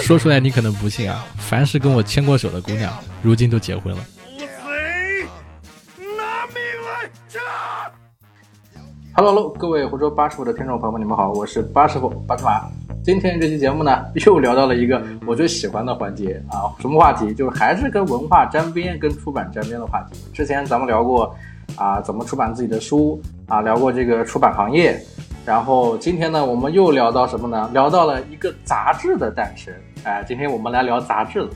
说出来你可能不信啊，凡是跟我牵过手的姑娘，如今都结婚了。Hello Hello，各位湖州八师傅的听众朋友们，你们好，我是八师傅八芝麻。今天这期节目呢，又聊到了一个我最喜欢的环节啊，什么话题？就是还是跟文化沾边、跟出版沾边的话题。之前咱们聊过啊，怎么出版自己的书啊，聊过这个出版行业。然后今天呢，我们又聊到什么呢？聊到了一个杂志的诞生。哎，今天我们来聊杂志了，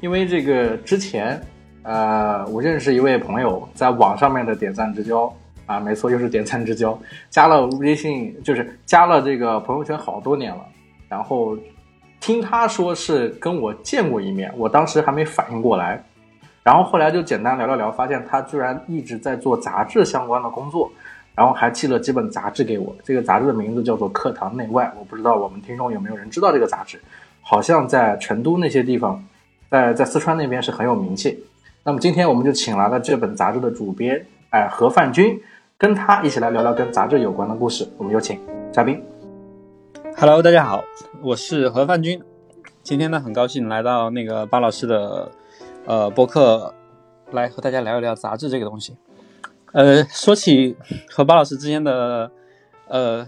因为这个之前，呃，我认识一位朋友，在网上面的点赞之交啊，没错，又是点赞之交，加了微信，就是加了这个朋友圈好多年了。然后听他说是跟我见过一面，我当时还没反应过来。然后后来就简单聊了聊，发现他居然一直在做杂志相关的工作。然后还寄了几本杂志给我，这个杂志的名字叫做《课堂内外》，我不知道我们听众有没有人知道这个杂志，好像在成都那些地方，在在四川那边是很有名气。那么今天我们就请来了这本杂志的主编，哎，何范军，跟他一起来聊聊跟杂志有关的故事。我们有请嘉宾。Hello，大家好，我是何范军，今天呢很高兴来到那个巴老师的呃播客，来和大家聊一聊杂志这个东西。呃，说起和巴老师之间的，呃，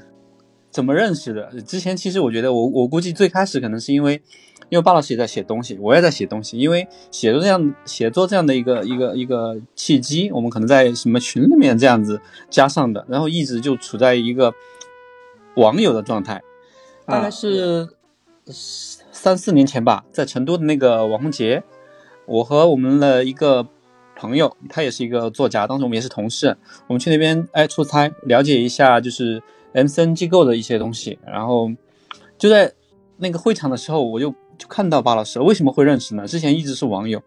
怎么认识的？之前其实我觉得，我我估计最开始可能是因为，因为巴老师也在写东西，我也在写东西。因为写作这样写作这样的一个一个一个契机，我们可能在什么群里面这样子加上的，然后一直就处在一个网友的状态。大概是三四年前吧，在成都的那个网红节，我和我们的一个。朋友，他也是一个作家，当时我们也是同事，我们去那边哎出差，了解一下就是 MCN 机构的一些东西，然后就在那个会场的时候，我就就看到巴老师，为什么会认识呢？之前一直是网友，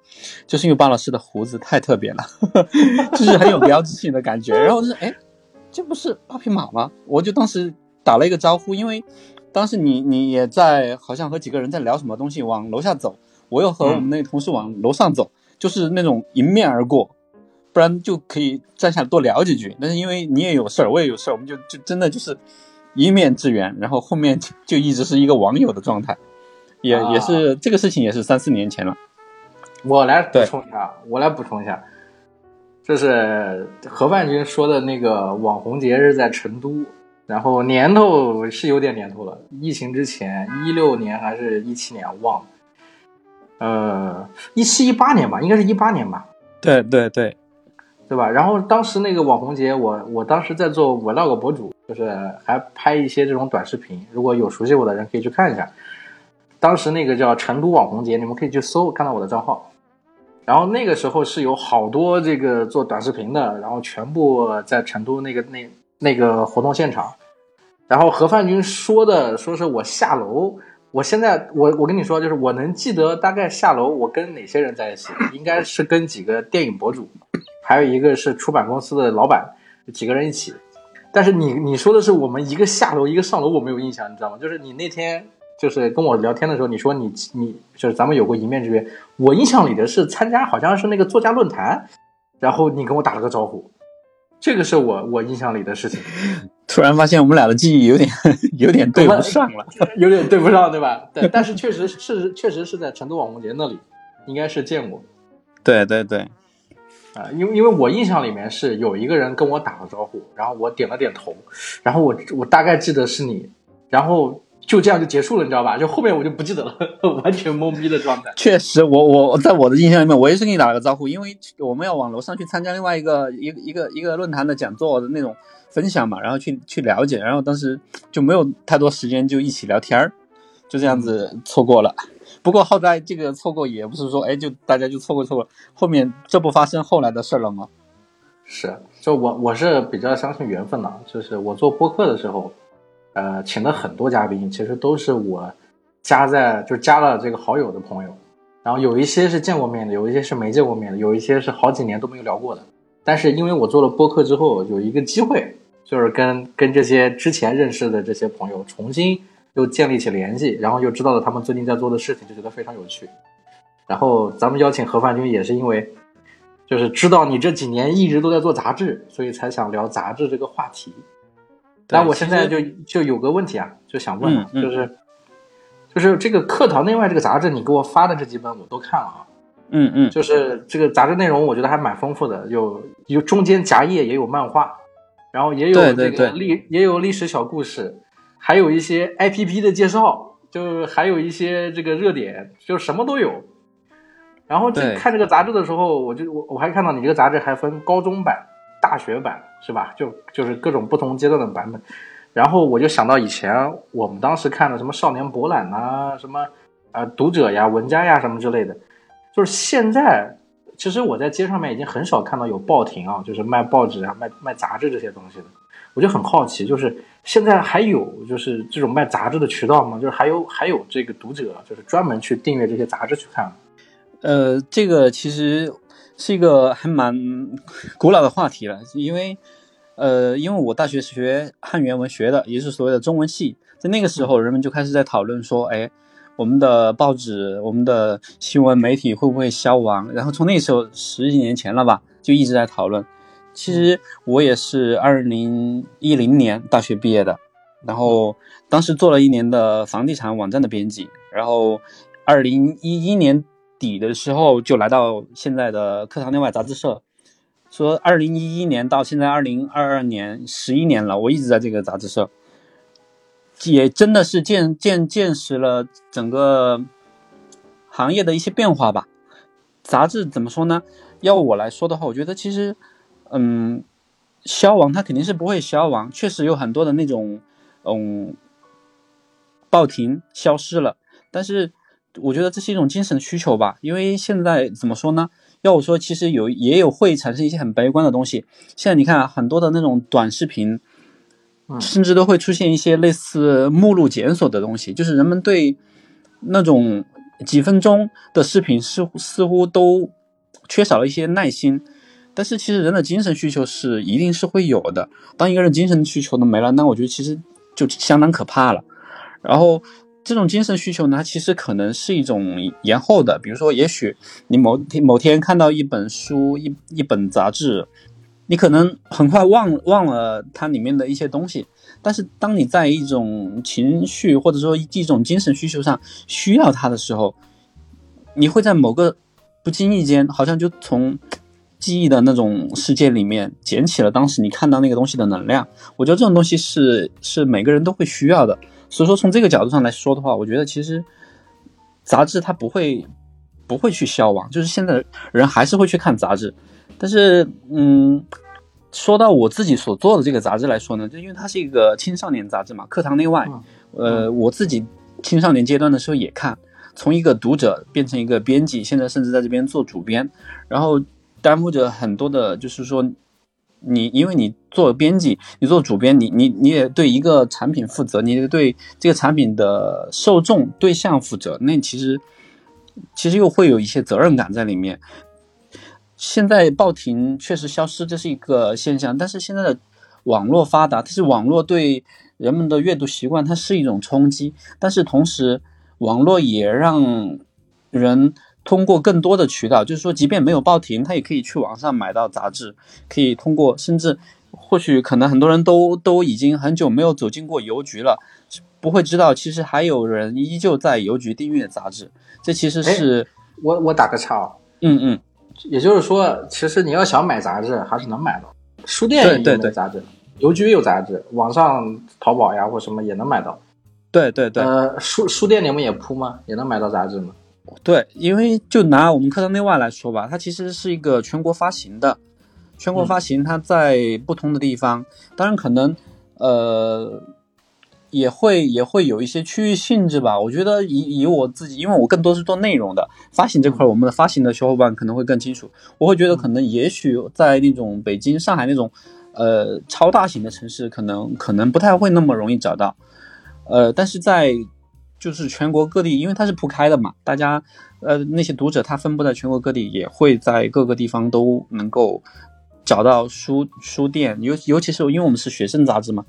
就是因为巴老师的胡子太特别了，就是很有标志性的感觉，然后就是哎，这不是八匹马吗？我就当时打了一个招呼，因为当时你你也在，好像和几个人在聊什么东西，往楼下走，我又和我们那个同事往楼上走。就是那种迎面而过，不然就可以站下来多聊几句。但是因为你也有事儿，我也有事儿，我们就就真的就是一面之缘。然后后面就一直是一个网友的状态，也也是这个事情也是三四年前了。我来补充一下，我来补充一下，就是何范军说的那个网红节是在成都，然后年头是有点年头了，疫情之前，一六年还是一七年，忘了。呃，一七一八年吧，应该是一八年吧。对对对，对吧？然后当时那个网红节，我我当时在做 vlog 博主，就是还拍一些这种短视频。如果有熟悉我的人，可以去看一下。当时那个叫成都网红节，你们可以去搜，看到我的账号。然后那个时候是有好多这个做短视频的，然后全部在成都那个那那个活动现场。然后何范军说的，说是我下楼。我现在我我跟你说，就是我能记得大概下楼我跟哪些人在一起，应该是跟几个电影博主，还有一个是出版公司的老板，几个人一起。但是你你说的是我们一个下楼一个上楼，我没有印象，你知道吗？就是你那天就是跟我聊天的时候，你说你你就是咱们有过一面之缘，我印象里的是参加好像是那个作家论坛，然后你跟我打了个招呼。这个是我我印象里的事情，突然发现我们俩的记忆有点有点对不上了，有点对不上，对吧？对，但是确实是确实是在成都网红节那里，应该是见过。对对对，啊，因为因为我印象里面是有一个人跟我打了招呼，然后我点了点头，然后我我大概记得是你，然后。就这样就结束了，你知道吧？就后面我就不记得了，完全懵逼的状态。确实，我我在我的印象里面，我也是给你打了个招呼，因为我们要往楼上去参加另外一个一个一个一个论坛的讲座的那种分享嘛，然后去去了解，然后当时就没有太多时间就一起聊天儿，就这样子错过了。不过好在这个错过也不是说哎就大家就错过错过，后面这不发生后来的事了吗？是，就我我是比较相信缘分的，就是我做播客的时候。呃，请的很多嘉宾，其实都是我加在就加了这个好友的朋友，然后有一些是见过面的，有一些是没见过面的，有一些是好几年都没有聊过的。但是因为我做了播客之后，有一个机会，就是跟跟这些之前认识的这些朋友重新又建立起联系，然后又知道了他们最近在做的事情，就觉得非常有趣。然后咱们邀请何范军也是因为，就是知道你这几年一直都在做杂志，所以才想聊杂志这个话题。那我现在就就有个问题啊，就想问，就是就是这个课堂内外这个杂志，你给我发的这几本我都看了啊。嗯嗯，就是这个杂志内容，我觉得还蛮丰富的，有有中间夹页也有漫画，然后也有这对对个历也有历史小故事，还有一些 IPP 的介绍，就还有一些这个热点，就什么都有。然后这看这个杂志的时候，我就我我还看到你这个杂志还分高中版、大学版，是吧？就就是各种不同阶段的版本。然后我就想到以前我们当时看的什么少年博览呐、什么呃读者呀、文家呀什么之类的，就是现在，其实我在街上面已经很少看到有报亭啊，就是卖报纸啊、卖卖杂志这些东西的。我就很好奇，就是现在还有就是这种卖杂志的渠道吗？就是还有还有这个读者，就是专门去订阅这些杂志去看。呃，这个其实是一个还蛮古老的话题了，因为呃，因为我大学是学汉语言文学的，也是所谓的中文系，在那个时候，人们就开始在讨论说，哎，我们的报纸、我们的新闻媒体会不会消亡？然后从那时候十几年前了吧，就一直在讨论。其实我也是二零一零年大学毕业的，然后当时做了一年的房地产网站的编辑，然后二零一一年底的时候就来到现在的课堂内外杂志社。说二零一一年到现在二零二二年十一年了，我一直在这个杂志社，也真的是见见见识了整个行业的一些变化吧。杂志怎么说呢？要我来说的话，我觉得其实，嗯，消亡它肯定是不会消亡，确实有很多的那种，嗯，报亭消失了，但是我觉得这是一种精神需求吧，因为现在怎么说呢？要我说，其实有也有会产生一些很悲观的东西。现在你看、啊、很多的那种短视频，嗯甚至都会出现一些类似目录检索的东西，就是人们对那种几分钟的视频似乎似乎都缺少了一些耐心。但是其实人的精神需求是一定是会有的。当一个人精神需求都没了，那我觉得其实就相当可怕了。然后这种精神需求呢，其实可能是一种延后的，比如说，也许你某天某天看到一本书、一一本杂志，你可能很快忘忘了它里面的一些东西，但是当你在一种情绪或者说一种精神需求上需要它的时候，你会在某个不经意间，好像就从记忆的那种世界里面捡起了当时你看到那个东西的能量。我觉得这种东西是是每个人都会需要的。所以说，从这个角度上来说的话，我觉得其实杂志它不会不会去消亡，就是现在人还是会去看杂志。但是，嗯，说到我自己所做的这个杂志来说呢，就因为它是一个青少年杂志嘛，课堂内外，呃，我自己青少年阶段的时候也看，从一个读者变成一个编辑，现在甚至在这边做主编，然后担负着很多的，就是说。你因为你做编辑，你做主编，你你你也对一个产品负责，你也对这个产品的受众对象负责，那其实其实又会有一些责任感在里面。现在报亭确实消失，这是一个现象，但是现在的网络发达，它是网络对人们的阅读习惯，它是一种冲击，但是同时网络也让人。通过更多的渠道，就是说，即便没有报亭，他也可以去网上买到杂志，可以通过，甚至或许可能很多人都都已经很久没有走进过邮局了，不会知道其实还有人依旧在邮局订阅杂志。这其实是我我打个岔啊，嗯嗯，也就是说，其实你要想买杂志还是能买到，书店也有杂志，邮局有杂志，网上淘宝呀或什么也能买到。对对对，呃，书书店里面也铺吗？也能买到杂志吗？对，因为就拿我们课堂内外来说吧，它其实是一个全国发行的，全国发行，它在不同的地方，当然可能呃也会也会有一些区域性质吧。我觉得以以我自己，因为我更多是做内容的，发行这块，我们的发行的小伙伴可能会更清楚。我会觉得可能也许在那种北京、上海那种呃超大型的城市，可能可能不太会那么容易找到，呃，但是在就是全国各地，因为它是铺开的嘛，大家呃那些读者他分布在全国各地，也会在各个地方都能够找到书书店，尤尤其是因为我们是学生杂志嘛，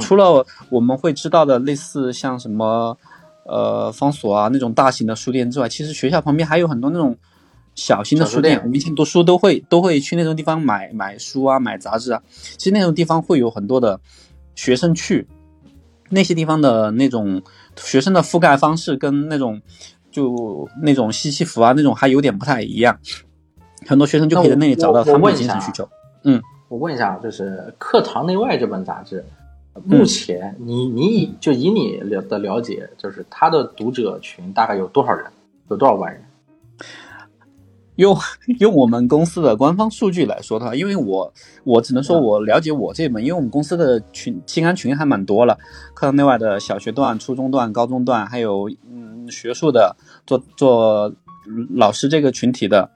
除了我们会知道的类似像什么呃方所啊那种大型的书店之外，其实学校旁边还有很多那种小型的书店。我们以前读书都会都会去那种地方买买书啊，买杂志啊。其实那种地方会有很多的学生去。那些地方的那种学生的覆盖方式跟那种就那种西西弗啊那种还有点不太一样，很多学生就可以在那里找到他们的精神需求。嗯，我问一下，就是《课堂内外》这本杂志，目前你你就以你了的了解，就是它的读者群大概有多少人？有多少万人？用 用我们公司的官方数据来说的话，因为我我只能说我了解我这门，因为我们公司的群清安群还蛮多了，课堂内外的小学段、初中段、高中段，还有嗯学术的做做老师这个群体的。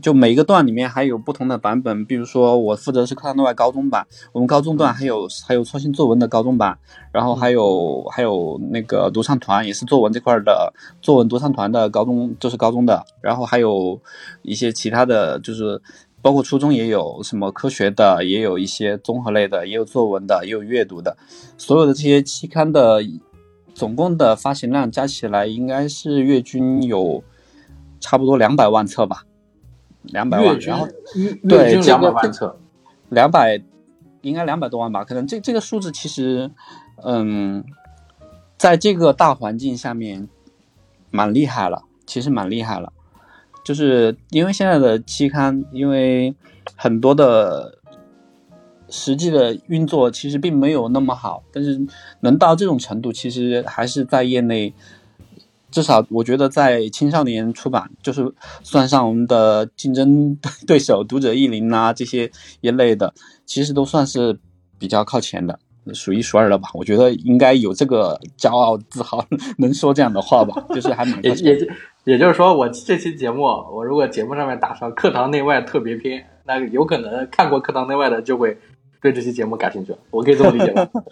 就每一个段里面还有不同的版本，比如说我负责是课堂内外高中版，我们高中段还有还有创新作文的高中版，然后还有还有那个独唱团也是作文这块的作文独唱团的高中就是高中的，然后还有一些其他的就是包括初中也有什么科学的，也有一些综合类的，也有作文的，也有阅读的，所有的这些期刊的总共的发行量加起来应该是月均有差不多两百万册吧。两百万，然后对两百万册，两百应该两百多万吧？可能这这个数字其实，嗯，在这个大环境下面，蛮厉害了，其实蛮厉害了。就是因为现在的期刊，因为很多的实际的运作其实并没有那么好，但是能到这种程度，其实还是在业内。至少我觉得，在青少年出版，就是算上我们的竞争对手读者意林啊这些一类的，其实都算是比较靠前的，数一数二了吧？我觉得应该有这个骄傲自豪，能说这样的话吧？就是还蛮也也也就是说，我这期节目，我如果节目上面打上“课堂内外特别篇”，那有可能看过《课堂内外》的就会对这期节目感兴趣。我可以这么理解吗？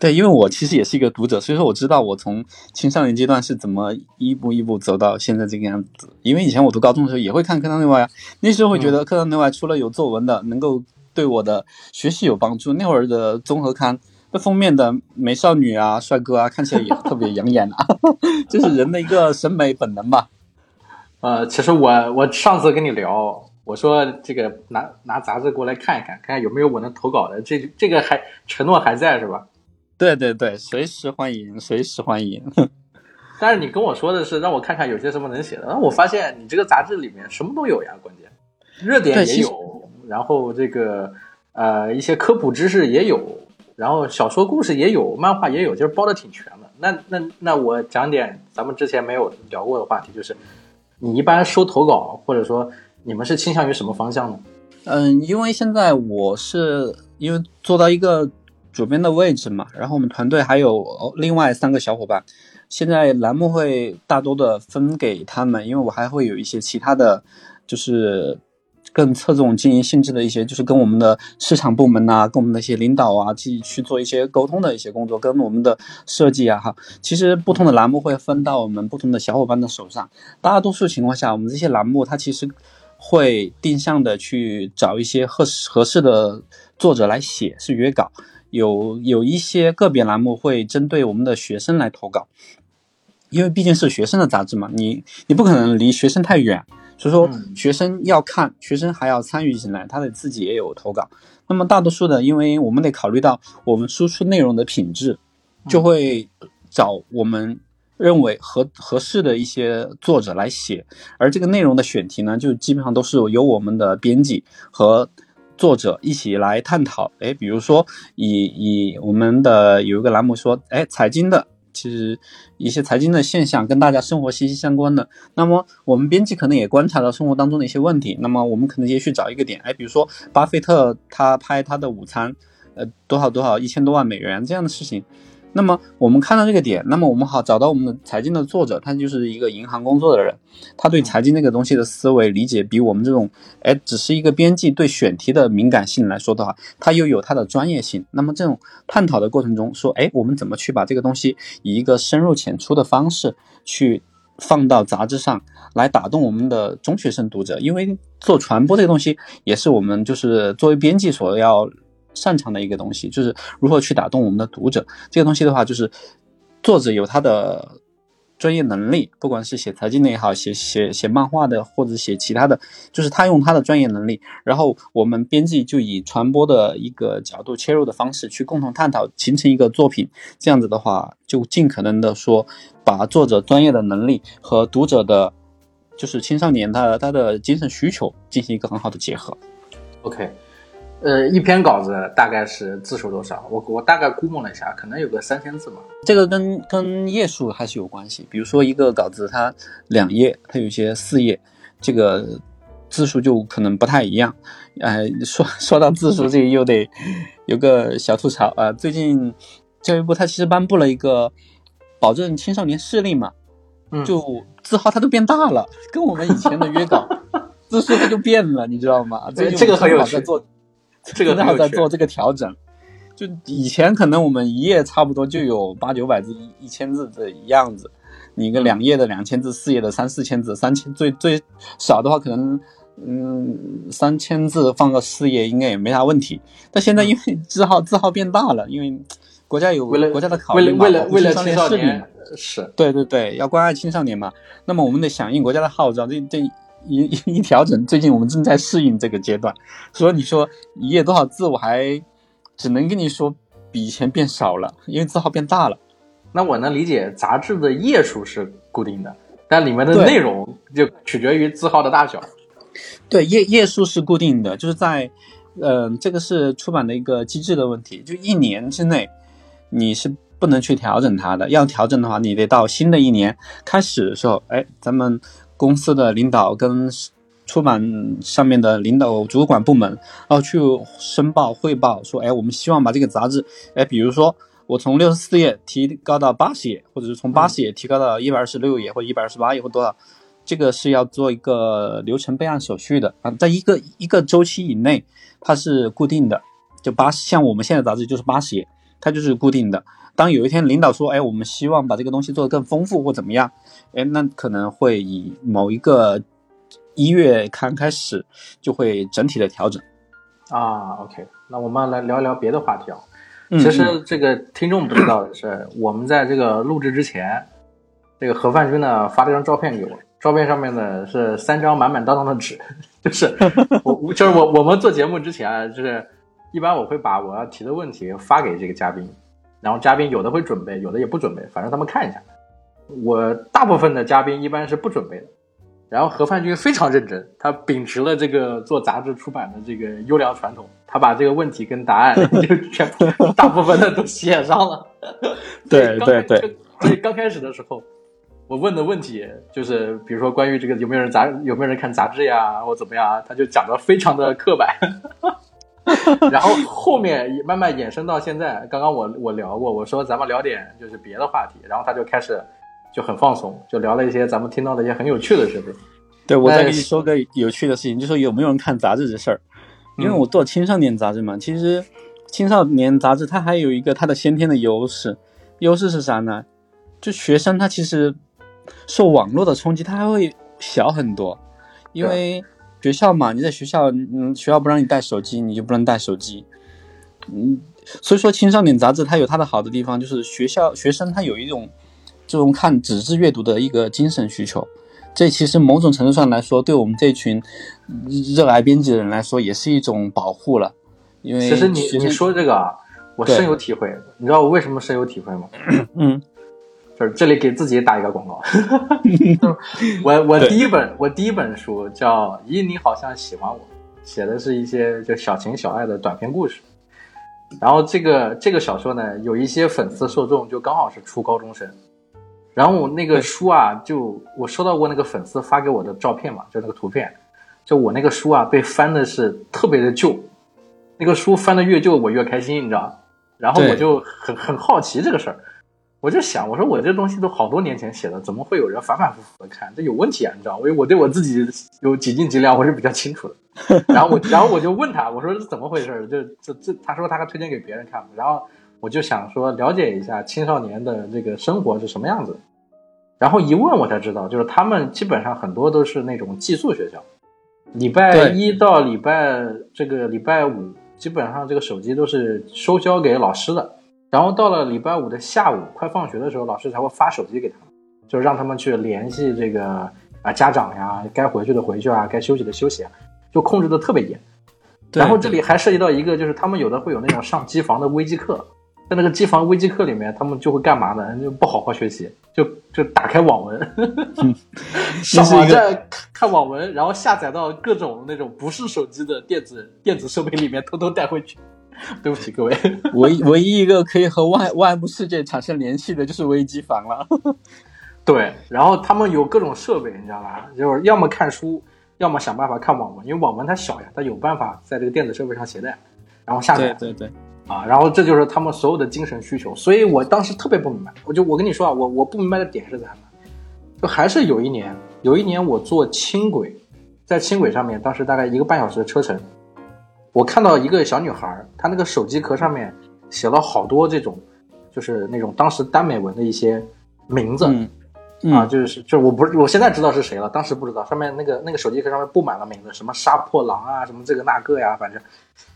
对，因为我其实也是一个读者，所以说我知道我从青少年阶段是怎么一步一步走到现在这个样子。因为以前我读高中的时候也会看《课堂内外》啊，那时候会觉得《课堂内外》除了有作文的，能够对我的学习有帮助。那会儿的综合刊，那封面的美少女啊、帅哥啊，看起来也特别养眼啊，这是人的一个审美本能吧。呃，其实我我上次跟你聊，我说这个拿拿杂志过来看一看，看看有没有我能投稿的，这这个还承诺还在是吧？对对对，随时欢迎，随时欢迎。但是你跟我说的是让我看看有些什么能写的，然后我发现你这个杂志里面什么都有呀，关键热点也有，然后这个呃一些科普知识也有，然后小说故事也有，漫画也有，就是包的挺全的。那那那我讲点咱们之前没有聊过的话题，就是你一般收投稿，或者说你们是倾向于什么方向呢？嗯，因为现在我是因为做到一个。主编的位置嘛，然后我们团队还有另外三个小伙伴，现在栏目会大多的分给他们，因为我还会有一些其他的，就是更侧重经营性质的一些，就是跟我们的市场部门呐，跟我们的一些领导啊，去去做一些沟通的一些工作，跟我们的设计啊，哈，其实不同的栏目会分到我们不同的小伙伴的手上。大多数情况下，我们这些栏目它其实会定向的去找一些合适合适的作者来写，是约稿。有有一些个别栏目会针对我们的学生来投稿，因为毕竟是学生的杂志嘛，你你不可能离学生太远，所以说学生要看，学生还要参与进来，他得自己也有投稿。那么大多数的，因为我们得考虑到我们输出内容的品质，就会找我们认为合合适的一些作者来写，而这个内容的选题呢，就基本上都是由我们的编辑和。作者一起来探讨，哎，比如说以以我们的有一个栏目说，哎，财经的，其实一些财经的现象跟大家生活息息相关的，那么我们编辑可能也观察到生活当中的一些问题，那么我们可能也去找一个点，哎，比如说巴菲特他拍他的午餐，呃，多少多少一千多万美元这样的事情。那么我们看到这个点，那么我们好找到我们的财经的作者，他就是一个银行工作的人，他对财经这个东西的思维理解比我们这种，哎，只是一个编辑对选题的敏感性来说的话，他又有他的专业性。那么这种探讨的过程中，说，哎，我们怎么去把这个东西以一个深入浅出的方式去放到杂志上来打动我们的中学生读者？因为做传播这个东西也是我们就是作为编辑所要。擅长的一个东西就是如何去打动我们的读者。这个东西的话，就是作者有他的专业能力，不管是写财经的也好，写写写漫画的，或者写其他的，就是他用他的专业能力，然后我们编辑就以传播的一个角度切入的方式去共同探讨，形成一个作品。这样子的话，就尽可能的说，把作者专业的能力和读者的，就是青少年他他的精神需求进行一个很好的结合。OK，呃，一篇稿子大概是字数多少？我我大概估摸了一下，可能有个三千字吧。这个跟跟页数还是有关系。比如说一个稿子它两页，它有些四页，这个字数就可能不太一样。哎、说说到字数，这个又得有个小吐槽啊、最近教育部它其实颁布了一个保证青少年视力嘛，嗯就字号它都变大了，跟我们以前的约稿 字数它就变了，你知道吗？最近这个很有趣 这个正很有趣好在做这个调整。就以前可能我们一页差不多就有八九百字、一一千字的样子，你一个两页的两千字，四页的三四千字，三千最最少的话可能嗯三千字放个四页应该也没啥问题。但现在因为字号字号变大了，因为国家有为了国家的考为了虑嘛，为了为了青青少年是对对对，要关爱青少年嘛。那么我们得响应国家的号召，这这一一一调整，最近我们正在适应这个阶段。所以你说一页多少字，我还只能跟你说比以前变少了，因为字号变大了。那我能理解，杂志的页数是固定的，但里面的内容就取决于字号的大小。对，页页数是固定的，就是在，呃，这个是出版的一个机制的问题，就一年之内你是不能去调整它的。要调整的话，你得到新的一年开始的时候，哎，咱们公司的领导跟出版上面的领导主管部门，然后去申报汇报说，哎，我们希望把这个杂志，哎，比如说。我从六十四页提高到八十页，或者是从八十页提高到一百二十六页或者一百二十八页或多少，这个是要做一个流程备案手续的啊，在一个一个周期以内，它是固定的，就八十，像我们现在杂志就是八十页，它就是固定的。当有一天领导说，哎，我们希望把这个东西做得更丰富或怎么样，哎，那可能会以某一个一月刊开始，就会整体的调整。啊，OK，那我们来聊一聊别的话题啊。嗯其实这个听众不知道的是，我们在这个录制之前，这个何范军呢发了张照片给我，照片上面呢是三张满满当当的纸，就是我我就是我我们做节目之前啊，就是一般我会把我要提的问题发给这个嘉宾，然后嘉宾有的会准备，有的也不准备，反正他们看一下。我大部分的嘉宾一般是不准备的，然后何范军非常认真，他秉持了这个做杂志出版的这个优良传统，他把这个问题跟答案 就全部大部分的都写上了。对对对，所以刚开始的时候，我问的问题就是，比如说关于这个有没有人杂有没有人看杂志呀，或怎么样啊，他就讲的非常的刻板。然后后面慢慢衍生到现在，刚刚我我聊过，我说咱们聊点就是别的话题，然后他就开始就很放松，就聊了一些咱们听到的一些很有趣的事情。对，我再那跟你说个有趣的事情，就说有没有人看杂志这事儿。因为嗯我做青少年杂志嘛，其实青少年杂志它还有一个它的先天的优势，优势是啥呢？就学生他其实受网络的冲击，他还会小很多，因为学校嘛，你在学校，嗯，学校不让你带手机，你就不能带手机，嗯，所以说青少年杂志它有它的好的地方，就是学校学生他有一种这种看纸质阅读的一个精神需求。这其实某种程度上来说，对我们这群热爱编辑的人来说，也是一种保护了。因为其实你你说这个啊，我深有体会。你知道我为什么深有体会吗？嗯就是这里给自己打一个广告。就是我我第一本我第一本书叫《咦你好像喜欢我》，写的是一些就小情小爱的短篇故事。然后这个这个小说呢，有一些粉丝受众就刚好是初高中生。然后我那个书啊，就我收到过那个粉丝发给我的照片嘛，就那个图片，就我那个书啊被翻的是特别的旧，那个书翻的越旧我越开心，你知道？然后我就很很好奇这个事儿，我就想，我说我这东西都好多年前写的，怎么会有人反反复复的看？这有问题啊，你知道？因为我对我自己有几斤几两我是比较清楚的。然后我然后我就问他，我说这怎么回事？就这这，他说他还推荐给别人看，然后我就想说了解一下青少年的这个生活是什么样子的。然后一问我才知道，就是他们基本上很多都是那种寄宿学校，礼拜一到礼拜这个礼拜五，基本上这个手机都是收交给老师的。然后到了礼拜五的下午，快放学的时候，老师才会发手机给他们。就让他们去联系这个啊家长呀，该回去的回去啊，该休息的休息啊，就控制的特别严。对然后这里还涉及到一个，就是他们有的会有那种上机房的微机课，在那个机房微机课里面，他们就会干嘛呢？就不好好学习，就就打开网文，上网站看看网文，然后下载到各种那种不是手机的电子电子设备里面，偷偷带回去。对不起各位，唯唯一一个可以和外外部世界产生联系的就是微机房了。对，然后他们有各种设备，你知道吧？就是要么看书，要么想办法看网文，因为网文它小呀，它有办法在这个电子设备上携带，然后下载。对对对，啊，然后这就是他们所有的精神需求，所以我当时特别不明白，我就我跟你说啊，我我不明白的点是在哪，就还是有一年，有一年我坐轻轨，在轻轨上面，当时大概一个半小时的车程，我看到一个小女孩，她那个手机壳上面写了好多这种，就是那种当时耽美文的一些名字，嗯。啊，嗯，就是就是我不是我现在知道是谁了，当时不知道，上面那个那个手机壳上面布满了名字，什么杀破狼啊，什么这个那个呀，反正，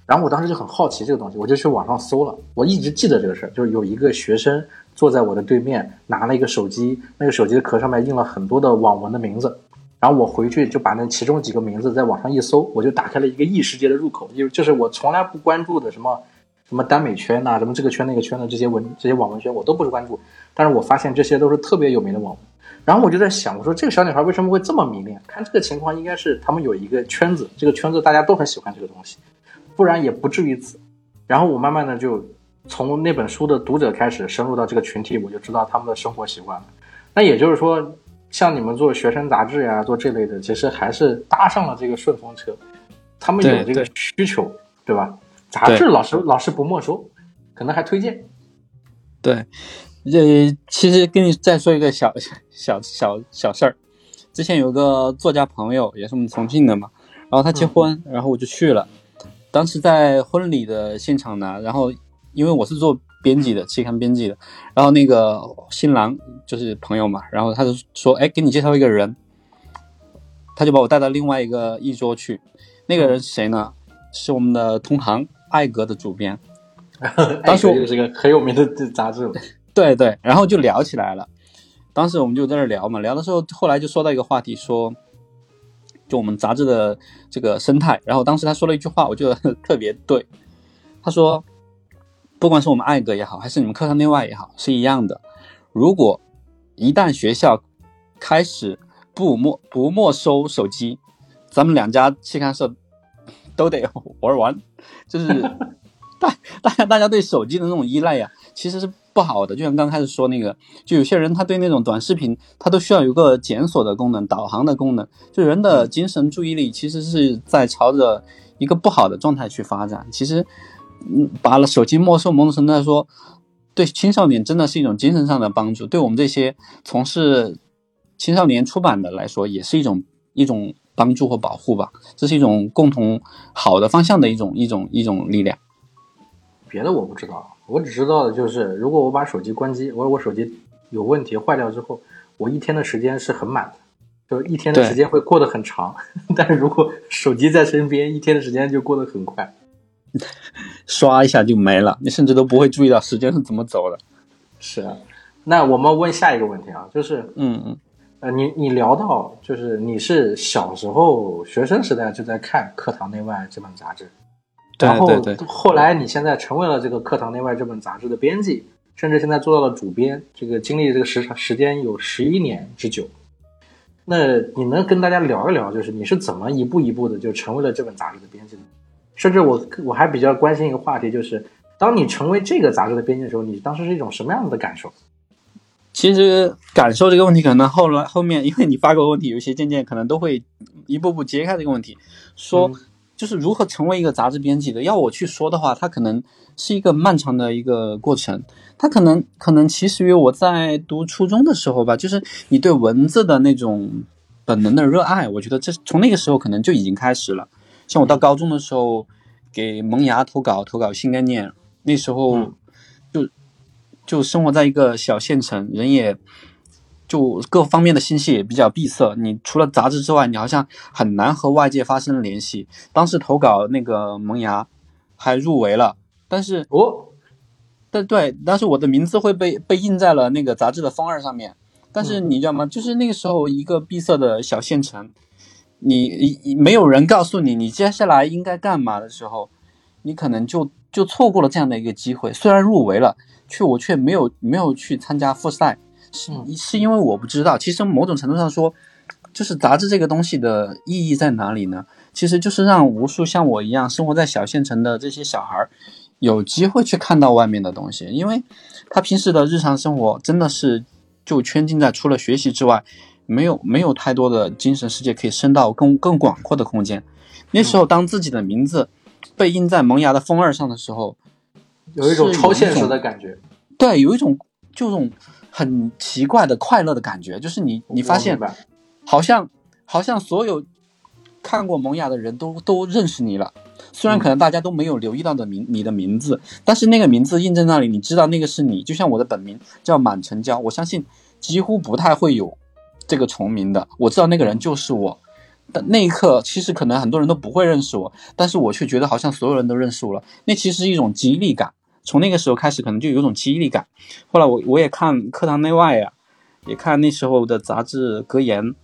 然后我当时就很好奇这个东西，我就去网上搜了，我一直记得这个事儿，就是有一个学生坐在我的对面，拿了一个手机，那个手机的壳上面印了很多的网文的名字，然后我回去就把那其中几个名字在网上一搜，我就打开了一个异世界的入口，就就是我从来不关注的什么。什么耽美圈呐、什么这个圈那个圈的这些文这些网文圈我都不是关注，但是我发现这些都是特别有名的网文。然后我就在想，我说这个小女孩为什么会这么迷恋？看这个情况，应该是他们有一个圈子，这个圈子大家都很喜欢这个东西，不然也不至于此。然后我慢慢的就从那本书的读者开始深入到这个群体，我就知道他们的生活习惯了。那也就是说，像你们做学生杂志呀，做这类的，其实还是搭上了这个顺风车，他们有这个需求，对吧？杂志老师老师不没收，可能还推荐。对，这其实跟你再说一个小小小小事儿。之前有个作家朋友，也是我们重庆的嘛，然后他结婚，然后我就去了。当时在婚礼的现场呢，然后因为我是做编辑的，期刊编辑的，然后那个新郎就是朋友嘛，然后他就说：“哎，给你介绍一个人。”他就把我带到另外一个一桌去。那个人是谁呢？是我们的同行艾格的主编。当时我这个是个很有名的杂志。对对，然后就聊起来了。当时我们就在那聊嘛，聊的时候，后来就说到一个话题，说就我们杂志的这个生态。然后当时他说了一句话，我觉得特别对。他说，不管是我们艾格也好，还是你们课堂内外也好，是一样的。如果一旦学校开始不没不没收手机，咱们两家期刊社都得 玩完，就是 大大家大家对手机的那种依赖呀、其实是不好的。就像刚开始说那个，就有些人他对那种短视频，他都需要有个检索的功能、导航的功能。就人的精神注意力其实是在朝着一个不好的状态去发展。其实，嗯，嗯把了手机没收，某种程度来说，对青少年真的是一种精神上的帮助。对我们这些从事青少年出版的来说，也是一种一种帮助或保护吧。这是一种共同好的方向的一种一种一种力量。别的我不知道，我只知道的就是，如果我把手机关机，我我手机有问题坏掉之后，我一天的时间是很满的，就是一天的时间会过得很长。但是如果手机在身边，一天的时间就过得很快。刷一下就没了，你甚至都不会注意到时间是怎么走的。是啊，那我们问下一个问题啊，就是嗯嗯，呃，你你聊到就是你是小时候学生时代就在看《课堂内外》这本杂志，对然后后来你现在成为了这个《课堂内外》这本杂志的编辑，甚至现在做到了主编，这个经历这个时长时间有十一年之久。那你能跟大家聊一聊，就是你是怎么一步一步的就成为了这本杂志的编辑的？甚至我我还比较关心一个话题，就是当你成为这个杂志的编辑的时候，你当时是一种什么样的感受？其实感受这个问题，可能后来后面，因为你发过问题，有一些渐渐可能都会一步步揭开这个问题，说嗯就是如何成为一个杂志编辑的。要我去说的话，它可能是一个漫长的一个过程。它可能可能起始于我在读初中的时候吧，就是你对文字的那种本能的热爱，我觉得这从那个时候可能就已经开始了。像我到高中的时候，给萌芽投稿投稿新概念，那时候嗯就就生活在一个小县城，人也就各方面的信息也比较闭塞。你除了杂志之外，你好像很难和外界发生联系。当时投稿那个萌芽还入围了，但是哦，但对，但是我的名字会被被印在了那个杂志的封二上面。但是你知道吗？就是那个时候一个闭塞的小县城，你你没有人告诉你你接下来应该干嘛的时候，你可能就就错过了这样的一个机会。虽然入围了，却我却没有没有去参加复赛，是是因为我不知道。其实某种程度上说，就是杂志这个东西的意义在哪里呢？其实就是让无数像我一样生活在小县城的这些小孩儿有机会去看到外面的东西，因为他平时的日常生活真的是就圈禁在除了学习之外，没有没有太多的精神世界可以伸到更更广阔的空间。那时候，当自己的名字被印在萌芽的封二上的时候，有一种超现实的感觉。对，有一种就这种很奇怪的快乐的感觉，就是你你发现好像好像所有。看过萌芽的人都都认识你了，虽然可能大家都没有留意到的名你的名字，但是那个名字印在那里，你知道那个是你。就像我的本名叫满城娇，我相信几乎不太会有这个重名的。我知道那个人就是我，但那一刻其实可能很多人都不会认识我，但是我却觉得好像所有人都认识我了。那其实是一种激励感，从那个时候开始可能就有种激励感。后来我我也看课堂内外呀，也看那时候的杂志格言。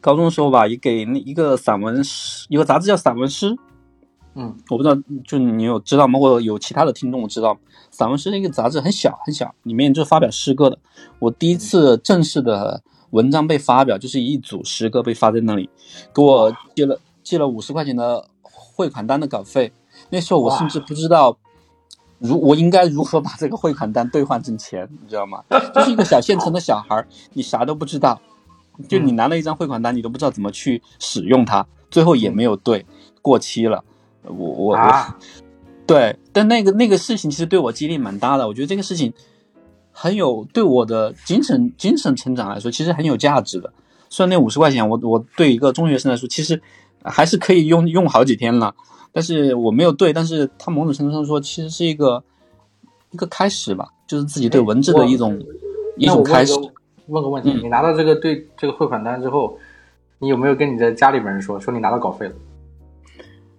高中的时候吧，也给那一个散文诗，一个杂志叫《散文诗》。嗯，我不知道，就你有知道吗？或者有其他的听众知道？散文诗那个杂志很小很小，里面就发表诗歌的。我第一次正式的文章被发表，就是一组诗歌被发在那里，给我借了借了五十块钱的汇款单的稿费。那时候我甚至不知道，如我应该如何把这个汇款单兑换成钱，你知道吗？就是一个小县城的小孩，你啥都不知道。就你拿了一张汇款单，你都不知道怎么去使用它，最后也没有对，过期了。我我我，对，但那个那个事情其实对我激励蛮大的。我觉得这个事情很有对我的精神精神成长来说，其实很有价值的。虽然那五十块钱，我我对一个中学生来说，其实还是可以用用好几天了。但是我没有对，但是他某种程度上说，其实是一个一个开始吧，就是自己对文字的一种一种开始。问个问题，你拿到这个对这个汇款单之后，你有没有跟你的家里边人说，说你拿到稿费了？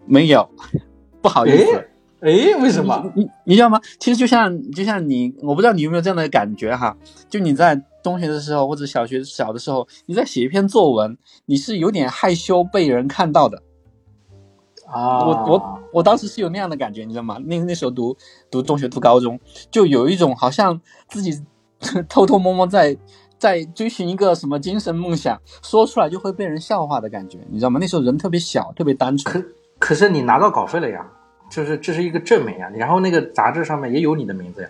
没有，不好意思。哎，为什么？你你知道吗？其实就像就像你，我不知道你有没有这样的感觉哈。就你在中学的时候或者小学小的时候，你在写一篇作文，你是有点害羞被人看到的。啊，我我我当时是有那样的感觉，你知道吗？那那时候读读中学读高中，就有一种好像自己偷偷摸摸在。在追寻一个什么精神梦想，说出来就会被人笑话的感觉，你知道吗？那时候人特别小，特别单纯。可可是你拿到稿费了呀，就是这是一个证明呀。然后那个杂志上面也有你的名字呀，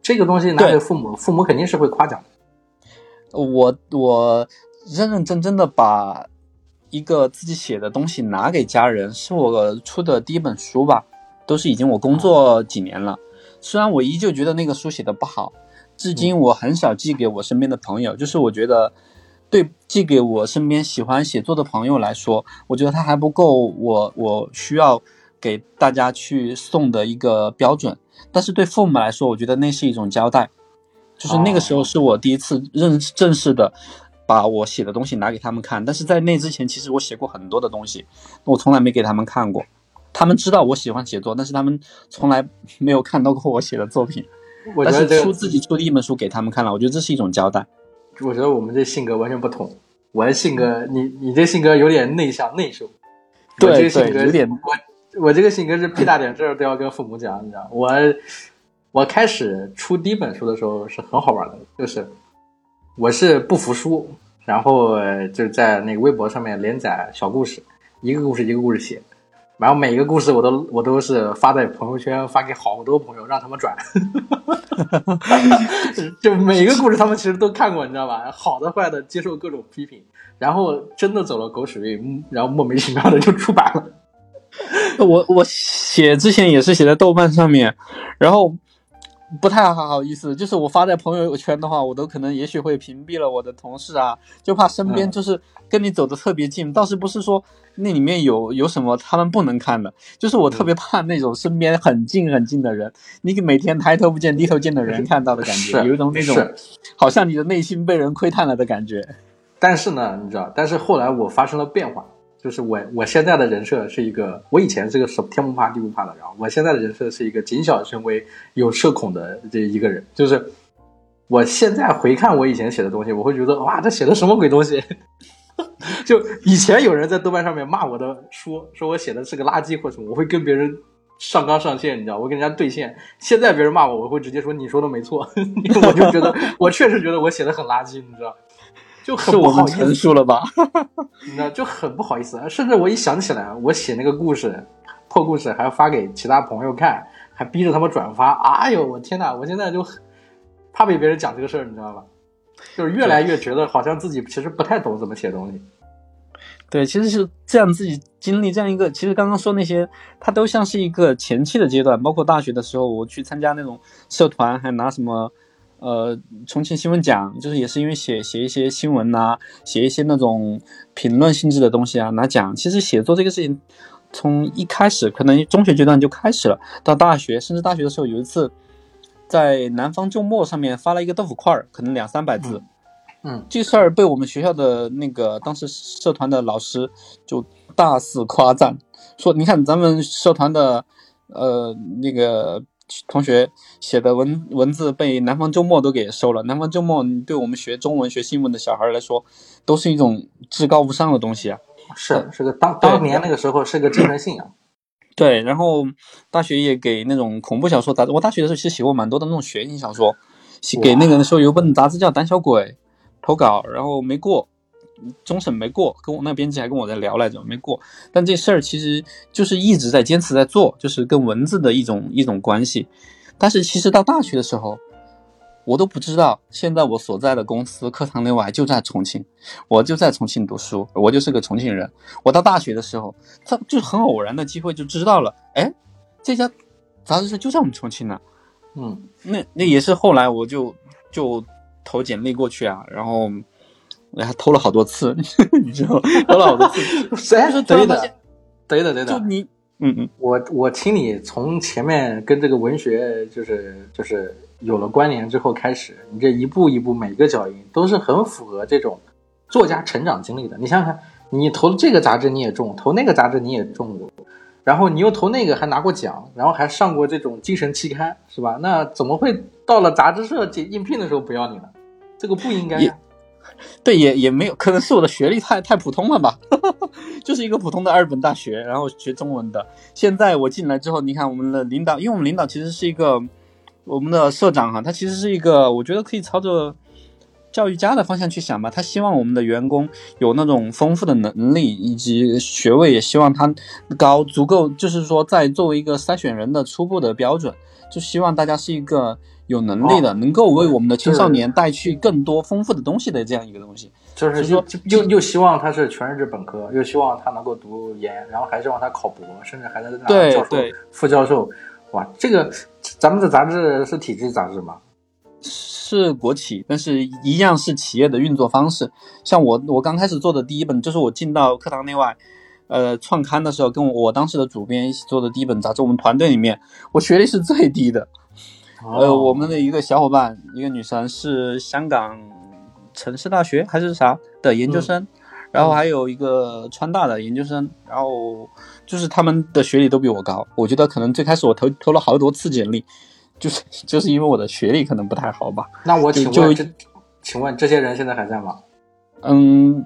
这个东西拿给父母，父母肯定是会夸奖的。我我认认真真的把一个自己写的东西拿给家人，是我出的第一本书吧，都是已经我工作几年了。虽然我依旧觉得那个书写的不好。至今我很少寄给我身边的朋友，就是我觉得，对寄给我身边喜欢写作的朋友来说，我觉得他还不够我我需要给大家去送的一个标准。但是对父母来说，我觉得那是一种交代，就是那个时候是我第一次认正式的把我写的东西拿给他们看。但是在那之前，其实我写过很多的东西，我从来没给他们看过。他们知道我喜欢写作，但是他们从来没有看到过我写的作品。但是出自己出的一本书给他们看了，我觉得这是一种交代。我觉得我们这性格完全不同。我的性格，你你这性格有点内向内收。对对，有点。我我这个性格是屁大点事儿都要跟父母讲，你知道。我我开始出第一本书的时候是很好玩的，就是我是不服输，然后就在那个微博上面连载小故事，一个故事一个故事写。然后每一个故事我都我都是发在朋友圈，发给好多朋友让他们转，就每一个故事他们其实都看过，你知道吧？好的坏的接受各种批评，然后真的走了狗屎运，然后莫名其妙的就出版了。我我写之前也是写在豆瓣上面，然后。不太好意思，就是我发在朋友圈的话，我都可能也许会屏蔽了我的同事啊，就怕身边就是跟你走的特别近。倒是不是说那里面有有什么他们不能看的，就是我特别怕那种身边很近很近的人，你每天抬头不见低头见的人看到的感觉，有一种那种好像你的内心被人窥探了的感觉。但是呢，你知道，但是后来我发生了变化。就是我，我现在的人设是一个，我以前是个什么天不怕地不怕的，然后我现在的人设是一个谨小慎微、有社恐的这一个人。就是我现在回看我以前写的东西，我会觉得哇，这写的什么鬼东西？就以前有人在豆瓣上面骂我的书，说我写的是个垃圾或什么，我会跟别人上纲上线，你知道，我跟人家对线。现在别人骂我，我会直接说你说的没错，我就觉得我确实觉得我写的很垃圾，你知道，就很不好意思成。熟了吧？你知道就很不好意思，甚至我一想起来，我写那个故事破故事还要发给其他朋友看，还逼着他们转发。哎呦，我天呐，我现在就很怕被别人讲这个事儿，你知道吧？就是越来越觉得好像自己其实不太懂怎么写东西。对，其实是这样，自己经历这样一个，其实刚刚说那些，它都像是一个前期的阶段，包括大学的时候，我去参加那种社团，还拿什么，呃，重庆新闻奖，就是也是因为写写一些新闻呐、写一些那种评论性质的东西啊，拿奖。其实写作这个事情，从一开始可能中学阶段就开始了，到大学，甚至大学的时候有一次，在南方周末上面发了一个豆腐块儿，可能两三百字。嗯，这事儿被我们学校的那个当时社团的老师就大肆夸赞，说你看咱们社团的呃那个同学写的文文字被南方周末都给收了。南方周末对我们学中文学新闻的小孩来说，都是一种至高无上的东西啊。是是个当当年那个时候是个精神信仰。对，然后大学也给那种恐怖小说杂志，我大学的时候其实写过蛮多的那种悬疑小说，写给那个时候有本杂志叫《胆小鬼》投稿，然后没过，终审没过，跟我那编辑还跟我在聊来着，没过。但这事儿其实就是一直在坚持在做，就是跟文字的一种一种关系。但是其实到大学的时候，我都不知道，现在我所在的公司课堂内外就在重庆，我就在重庆读书，我就是个重庆人。我到大学的时候，他就很偶然的机会就知道了，哎，这家杂志社就在我们重庆呢。嗯，那那也是后来我就就投简历过去啊，然后我还偷了好多次，你知道，偷了好多次，哎，就是突然对的对的，对的。就你，嗯嗯，我我听你从前面跟这个文学就是就是有了关联之后开始，你这一步一步每个脚印都是很符合这种作家成长经历的。你想想看，你投这个杂志你也中，投那个杂志你也中过，然后你又投那个还拿过奖，然后还上过这种精神期刊，是吧？那怎么会到了杂志社应聘的时候不要你呢？这个不应该呀。对，也也没有，可能是我的学历太太普通了吧，就是一个普通的二本大学，然后学中文的。现在我进来之后，你看我们的领导，因为我们领导其实是一个我们的社长哈，他其实是一个，我觉得可以朝着教育家的方向去想吧。他希望我们的员工有那种丰富的能力以及学位，也希望他高足够，就是说在作为一个筛选人的初步的标准，就希望大家是一个。有能力的，能够为我们的青少年带去更多丰富的东西的这样一个东西，就是说就又又希望他是全日制本科，又希望他能够读研，然后还希望他考博，甚至还在拿教授、副教授。哇，这个咱们的杂志是体制杂志吗？是国企，但是一样是企业的运作方式。像我，我刚开始做的第一本，就是我进到课堂内外，呃，创刊的时候，跟我我当时的主编一起做的第一本杂志。我们团队里面，我学历是最低的。呃，我们的一个小伙伴，一个女生是香港城市大学还是啥的研究生，嗯、然后还有一个川大的研究生，然后就是他们的学历都比我高。我觉得可能最开始我投投了好多次简历，就是就是因为我的学历可能不太好吧。那我请问就，请问这些人现在还在吗？嗯，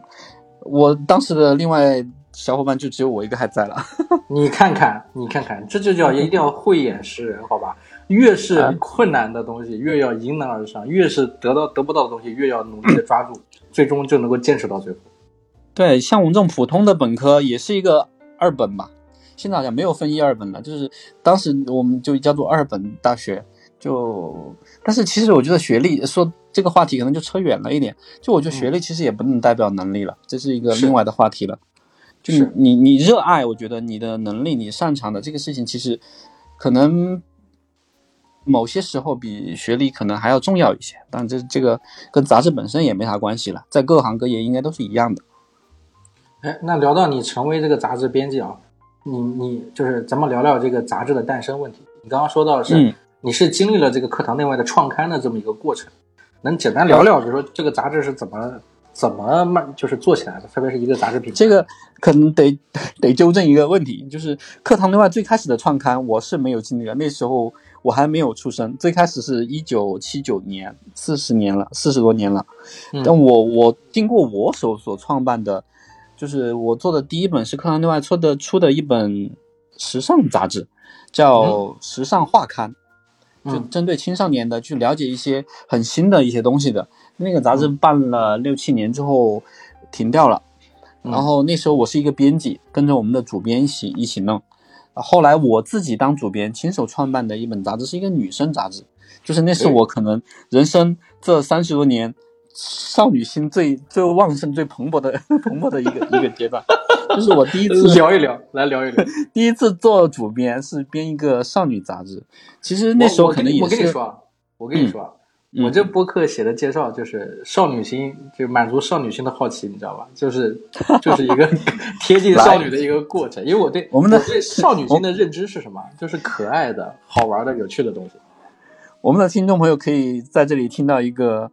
我当时的另外小伙伴就只有我一个还在了。你看看，你看看，这就叫一定要慧眼识人，好吧？越是困难的东西，越要迎难而上；越是得到得不到的东西，越要努力的抓住，最终就能够坚持到最后。对，像我们这种普通的本科，也是一个二本吧。现在好像没有分一二本了，就是当时我们就叫做二本大学。就，但是其实我觉得学历说这个话题可能就扯远了一点。就我觉得学历其实也不能代表能力了，嗯、这是一个另外的话题了。就你你你热爱，我觉得你的能力，你擅长的这个事情，其实可能。某些时候比学历可能还要重要一些，但这这个跟杂志本身也没啥关系了，在各行各业应该都是一样的。哎，那聊到你成为这个杂志编辑啊，你你就是咱们聊聊这个杂志的诞生问题。你刚刚说到是、嗯、你是经历了这个课堂内外的创刊的这么一个过程，能简单聊聊，就是说这个杂志是怎么怎么慢就是做起来的，特别是一个杂志品牌。这个可能得 得纠正一个问题，就是课堂内外最开始的创刊我是没有经历的，那时候我还没有出生。最开始是一九七九年，四十年了，四十多年了。嗯但我我经过我手所创办的，就是我做的第一本是课堂内外出的出的一本时尚杂志，叫《时尚画刊》。就嗯针对青少年的去了解一些很新的一些东西的那个杂志，办了六七年之后停掉了。嗯然后那时候我是一个编辑，跟着我们的主编一起一起弄。后来我自己当主编，亲手创办的一本杂志是一个女生杂志，就是那是我可能人生这三十多年少女心最最旺盛、最蓬勃的 蓬勃的一个一个阶段。就是我第一次 聊一聊，来聊一聊。第一次做主编是编一个少女杂志，其实那时候可能也我跟你是说啊，我跟你说我这播客写的介绍就是少女心，就满足少女心的好奇，你知道吧？就是就是一个 贴近少女的一个过程。因为我对我们的对少女心的认知是什么？就是可爱的、好玩的、有趣的东西。我们的听众朋友可以在这里听到一个，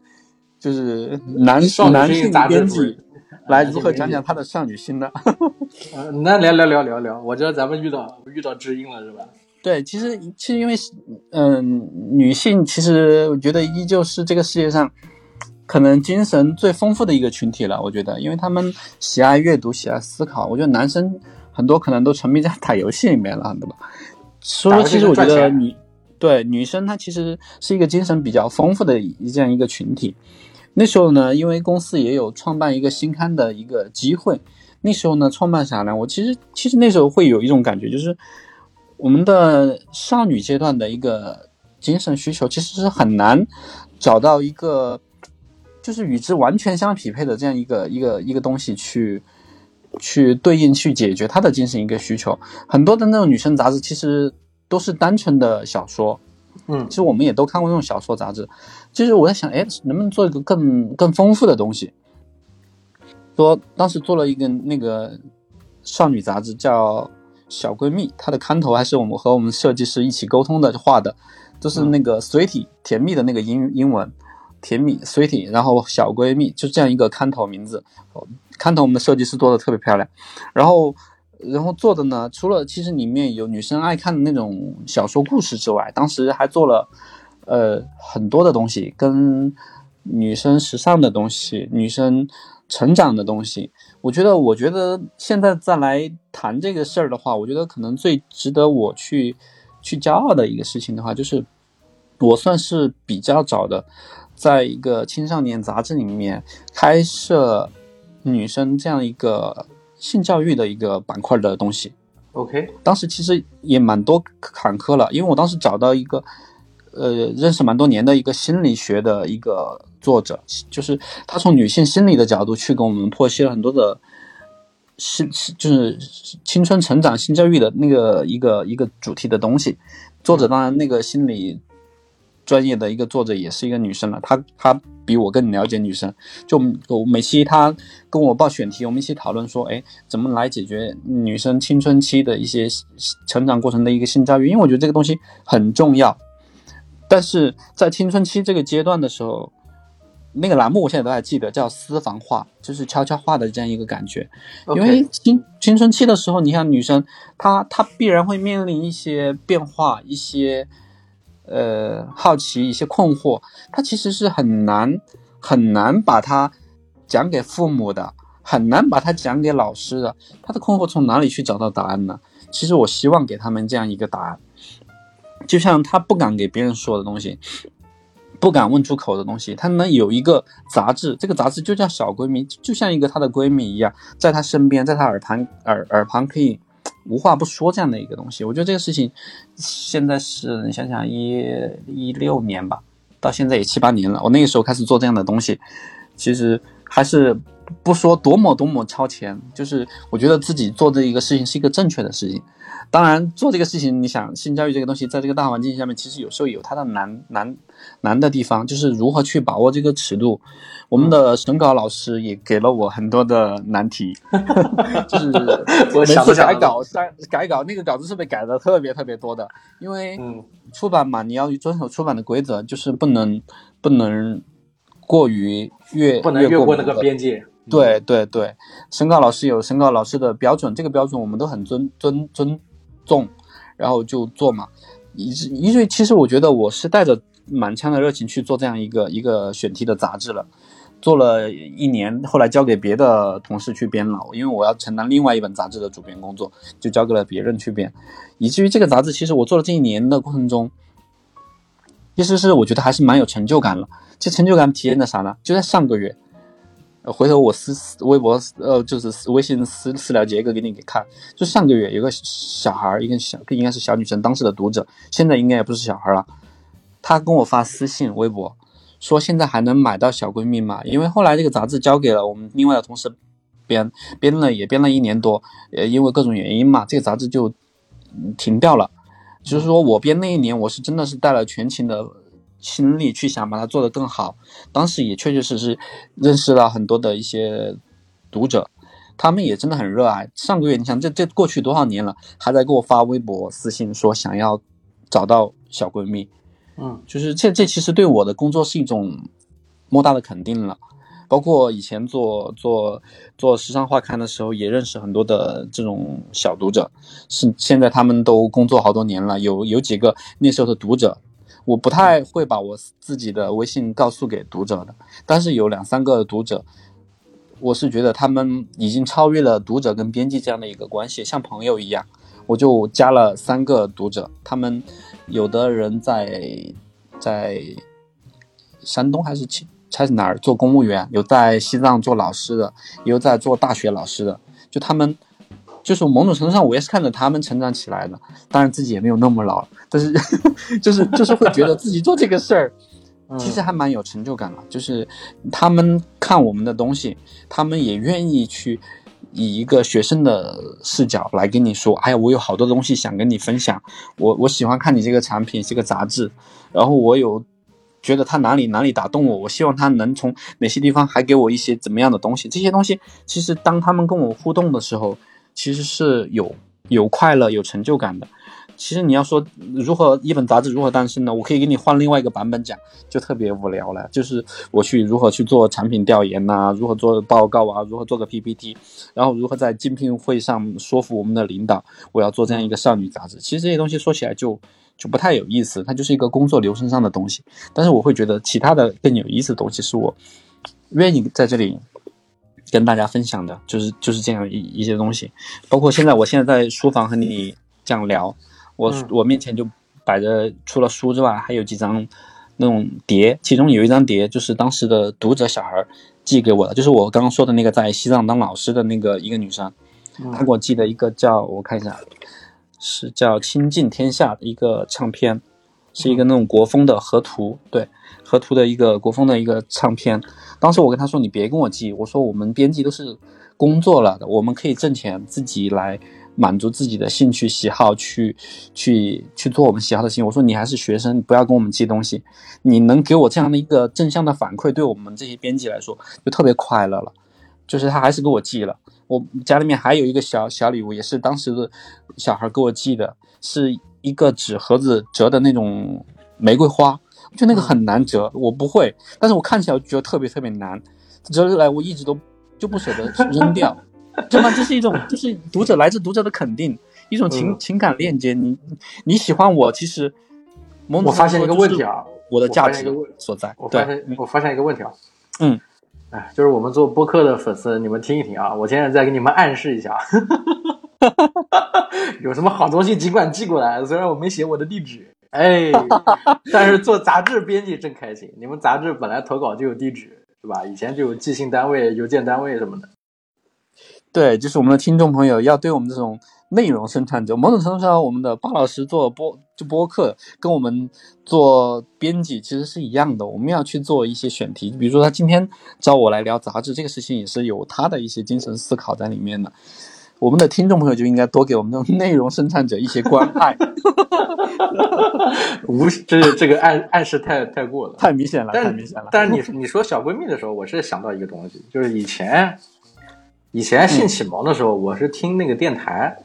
就是男少男性编辑来如何讲讲他的少女心呢？呃，那聊聊聊聊聊，我知道咱们遇到遇到知音了，是吧？对，其实其实因为是嗯、女性其实我觉得依旧是这个世界上可能精神最丰富的一个群体了。我觉得，因为他们喜爱阅读，喜爱思考。我觉得男生很多可能都沉迷在打游戏里面了，对吧？所以说，其实我觉得女对女生她其实是一个精神比较丰富的一这样一个群体。那时候呢，因为公司也有创办一个新刊的一个机会，那时候呢，创办啥呢，我其实其实那时候会有一种感觉，就是我们的少女阶段的一个精神需求，其实是很难找到一个就是与之完全相匹配的这样一个一个一个东西去去对应去解决她的精神一个需求。很多的那种女生杂志其实都是单纯的小说，嗯其实我们也都看过那种小说杂志。就是我在想，哎，能不能做一个更更丰富的东西？说当时做了一个那个少女杂志，叫《小闺蜜》，她的刊头还是我们和我们设计师一起沟通的画的，就是那个 sweetie 甜蜜的那个英英文，甜蜜 sweetie，然后小闺蜜就这样一个刊头名字。刊头我们的设计师做的特别漂亮，然后然后做的呢，除了其实里面有女生爱看的那种小说故事之外，当时还做了呃很多的东西，跟女生时尚的东西、女生成长的东西。我觉得，我觉得现在再来谈这个事儿的话，我觉得可能最值得我去去骄傲的一个事情的话，就是我算是比较早的，在一个青少年杂志里面开设女生这样一个性教育的一个板块的东西。，OK，当时其实也蛮多坎坷了，因为我当时找到一个，呃，认识蛮多年的一个心理学的一个作者，就是他从女性心理的角度去给我们剖析了很多的，是是就是青春成长性教育的那个一个一个主题的东西。作者当然那个心理专业的一个作者也是一个女生了，她她比我更了解女生。就我每期她跟我报选题，我们一起讨论说，哎，怎么来解决女生青春期的一些成长过程的一个性教育？因为我觉得这个东西很重要。但是在青春期这个阶段的时候，那个栏目我现在都还记得，叫私房话，就是悄悄话的这样一个感觉。因为青青春期的时候，你像女生，她她必然会面临一些变化，一些呃好奇，一些困惑，她其实是很难很难把它讲给父母的，很难把它讲给老师的。她的困惑从哪里去找到答案呢？其实我希望给他们这样一个答案，就像她不敢给别人说的东西。不敢问出口的东西，她能有一个杂志，这个杂志就叫小闺蜜，就像一个她的闺蜜一样，在她身边，在她耳旁耳耳旁可以无话不说这样的一个东西。我觉得这个事情现在是你想想一一六年吧，到现在也七八年了。我那个时候开始做这样的东西，其实还是不说多么多么超前，就是我觉得自己做这一个事情是一个正确的事情。当然，做这个事情，你想性教育这个东西，在这个大环境下面，其实有时候有它的难难难的地方，就是如何去把握这个尺度。我们的审稿老师也给了我很多的难题，就是我每次改稿，删改稿那个稿子是被改的特别特别多的，因为嗯出版嘛，你要遵守出版的规则，就是不能不能过于越不能越过那个边界。对对对，审稿老师有审稿老师的标准，这个标准我们都很尊尊尊重，然后就做嘛。以至以至于其实我觉得我是带着满腔的热情去做这样一个一个选题的杂志了，做了一年，后来交给别的同事去编了，因为我要承担另外一本杂志的主编工作，就交给了别人去编，以至于这个杂志其实我做了这一年的过程中，其实是我觉得还是蛮有成就感了。这成就感体现在啥呢？就在上个月。回头我私私微博呃，就是微信私私聊杰哥给你给看。就上个月有个小孩儿，一个小应该是小女生，当时的读者，现在应该也不是小孩了。她跟我发私信微博，说现在还能买到小闺蜜吗？因为后来这个杂志交给了我们另外的同事编，编了也编了一年多，呃，因为各种原因嘛，这个杂志就停掉了。就是说我编那一年，我是真的是带了全勤的。心力去想把它做得更好，当时也确确实实认识了很多的一些读者，他们也真的很热爱。上个月，你想这这过去多少年了，还在给我发微博私信说想要找到小闺蜜，嗯，就是这这其实对我的工作是一种莫大的肯定了。包括以前做做做时尚画刊的时候，也认识很多的这种小读者，是现在他们都工作好多年了，有有几个那时候的读者。我不太会把我自己的微信告诉给读者的，但是有两三个读者，我是觉得他们已经超越了读者跟编辑这样的一个关系，像朋友一样，我就加了三个读者，他们有的人在在山东还是还是哪儿做公务员，有在西藏做老师的，也有在做大学老师的，就他们。就是某种程度上，我也是看着他们成长起来的。当然自己也没有那么老，但是就是就是会觉得自己做这个事儿，其实还蛮有成就感的。就是他们看我们的东西，他们也愿意去以一个学生的视角来跟你说：“哎呀，我有好多东西想跟你分享。我我喜欢看你这个产品，这个杂志。然后我有觉得他哪里哪里打动我，我希望他能从哪些地方还给我一些怎么样的东西。这些东西其实当他们跟我互动的时候。”其实是有有快乐、有成就感的。其实你要说如何一本杂志如何诞生呢？我可以给你换另外一个版本讲，就特别无聊了。就是我去如何去做产品调研呐，如何做报告啊，如何做个 PPT，然后如何在竞聘会上说服我们的领导，我要做这样一个少女杂志。其实这些东西说起来就就不太有意思，它就是一个工作流程上的东西。但是我会觉得其他的更有意思的东西是我愿意在这里。跟大家分享的就是就是这样一一些东西，包括现在我现在在书房和你这样聊，我我面前就摆着除了书之外，还有几张那种碟，其中有一张碟就是当时的读者小孩寄给我的，就是我刚刚说的那个在西藏当老师的那个一个女生，她给我寄的一个叫我看一下，是叫《亲近天下》的一个唱片，是一个那种国风的河图，对河图的一个国风的一个唱片。当时我跟他说：“你别跟我寄，我说我们编辑都是工作了的，我们可以挣钱，自己来满足自己的兴趣喜好，去去去做我们喜好的事情。我说你还是学生，不要跟我们寄东西。你能给我这样的一个正向的反馈，对我们这些编辑来说就特别快乐了。就是他还是给我寄了，我家里面还有一个小小礼物，也是当时的小孩给我寄的，是一个纸盒子折的那种玫瑰花。”就那个很难折，我不会，但是我看起来觉得特别特别难，折下来我一直都就不舍得扔掉，对吗？这是一种，就是读者来自读者的肯定，一种情情感链接。你你喜欢我，其实我发现一个问题啊，我的价值所在。我发现我发现一个问题啊，嗯，哎，就是我们做播客的粉丝，你们听一听啊，我现在再给你们暗示一下 有什么好东西尽管寄过来，虽然我没写我的地址。哎，但是做杂志编辑真开心。你们杂志本来投稿就有地址，是吧？以前就有寄信单位、邮件单位什么的。对，就是我们的听众朋友要对我们这种内容生产者，某种程度上，我们的巴老师做播就播客，跟我们做编辑其实是一样的。我们要去做一些选题，比如说他今天找我来聊杂志，这个事情也是有他的一些精神思考在里面的。我们的听众朋友就应该多给我们这种内容生产者一些关爱。无，这这个暗暗示太太过了，太明显了，太明显了。但是你你说小闺蜜的时候，我是想到一个东西，就是以前以前性启蒙的时候，我是听那个电台，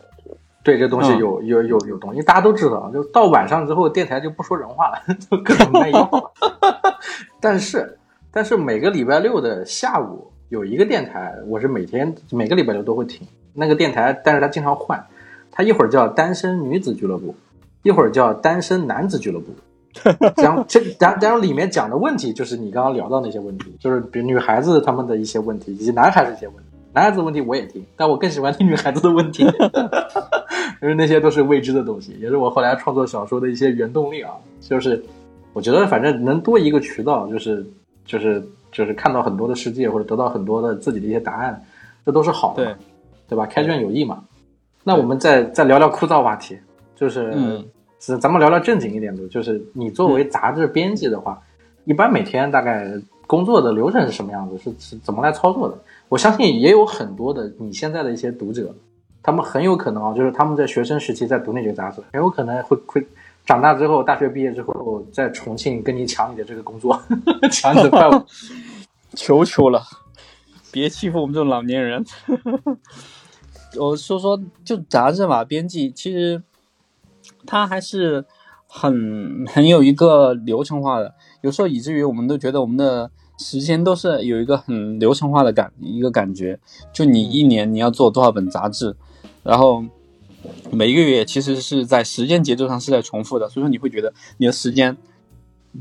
对这东西有有有有东西，大家都知道，就到晚上之后，电台就不说人话了，就各种卖药。但是但是每个礼拜六的下午有一个电台，我是每天每个礼拜六都会听那个电台，但是他经常换，他一会儿叫单身女子俱乐部。一会儿叫单身男子俱乐部。然后这然然后里面讲的问题就是你刚刚聊到那些问题，就是比如女孩子他们的一些问题，以及男孩子一些问题。男孩子的问题我也听，但我更喜欢听女孩子的问题，因为那些都是未知的东西，也是我后来创作小说的一些原动力啊。就是我觉得反正能多一个渠道，就是就是就是看到很多的世界，或者得到很多的自己的一些答案，这都是好的，对对吧？开卷有益嘛。那我们再再聊聊枯燥话题，就是。嗯咱咱们聊聊正经一点的，就是你作为杂志编辑的话，一般每天大概工作的流程是什么样子？是是怎么来操作的？我相信也有很多的你现在的一些读者，他们很有可能啊，就是他们在学生时期在读那些杂志，很有可能会会长大之后，大学毕业之后在重庆跟你抢你的这个工作，抢你的 饭碗。求求了，别欺负我们这种老年人。我说说，就杂志嘛，编辑其实它还是很很有一个流程化的，有时候以至于我们都觉得我们的时间都是有一个很流程化的感一个感觉。就你一年你要做多少本杂志，然后每一个月其实是在时间节奏上是在重复的，所以说你会觉得你的时间。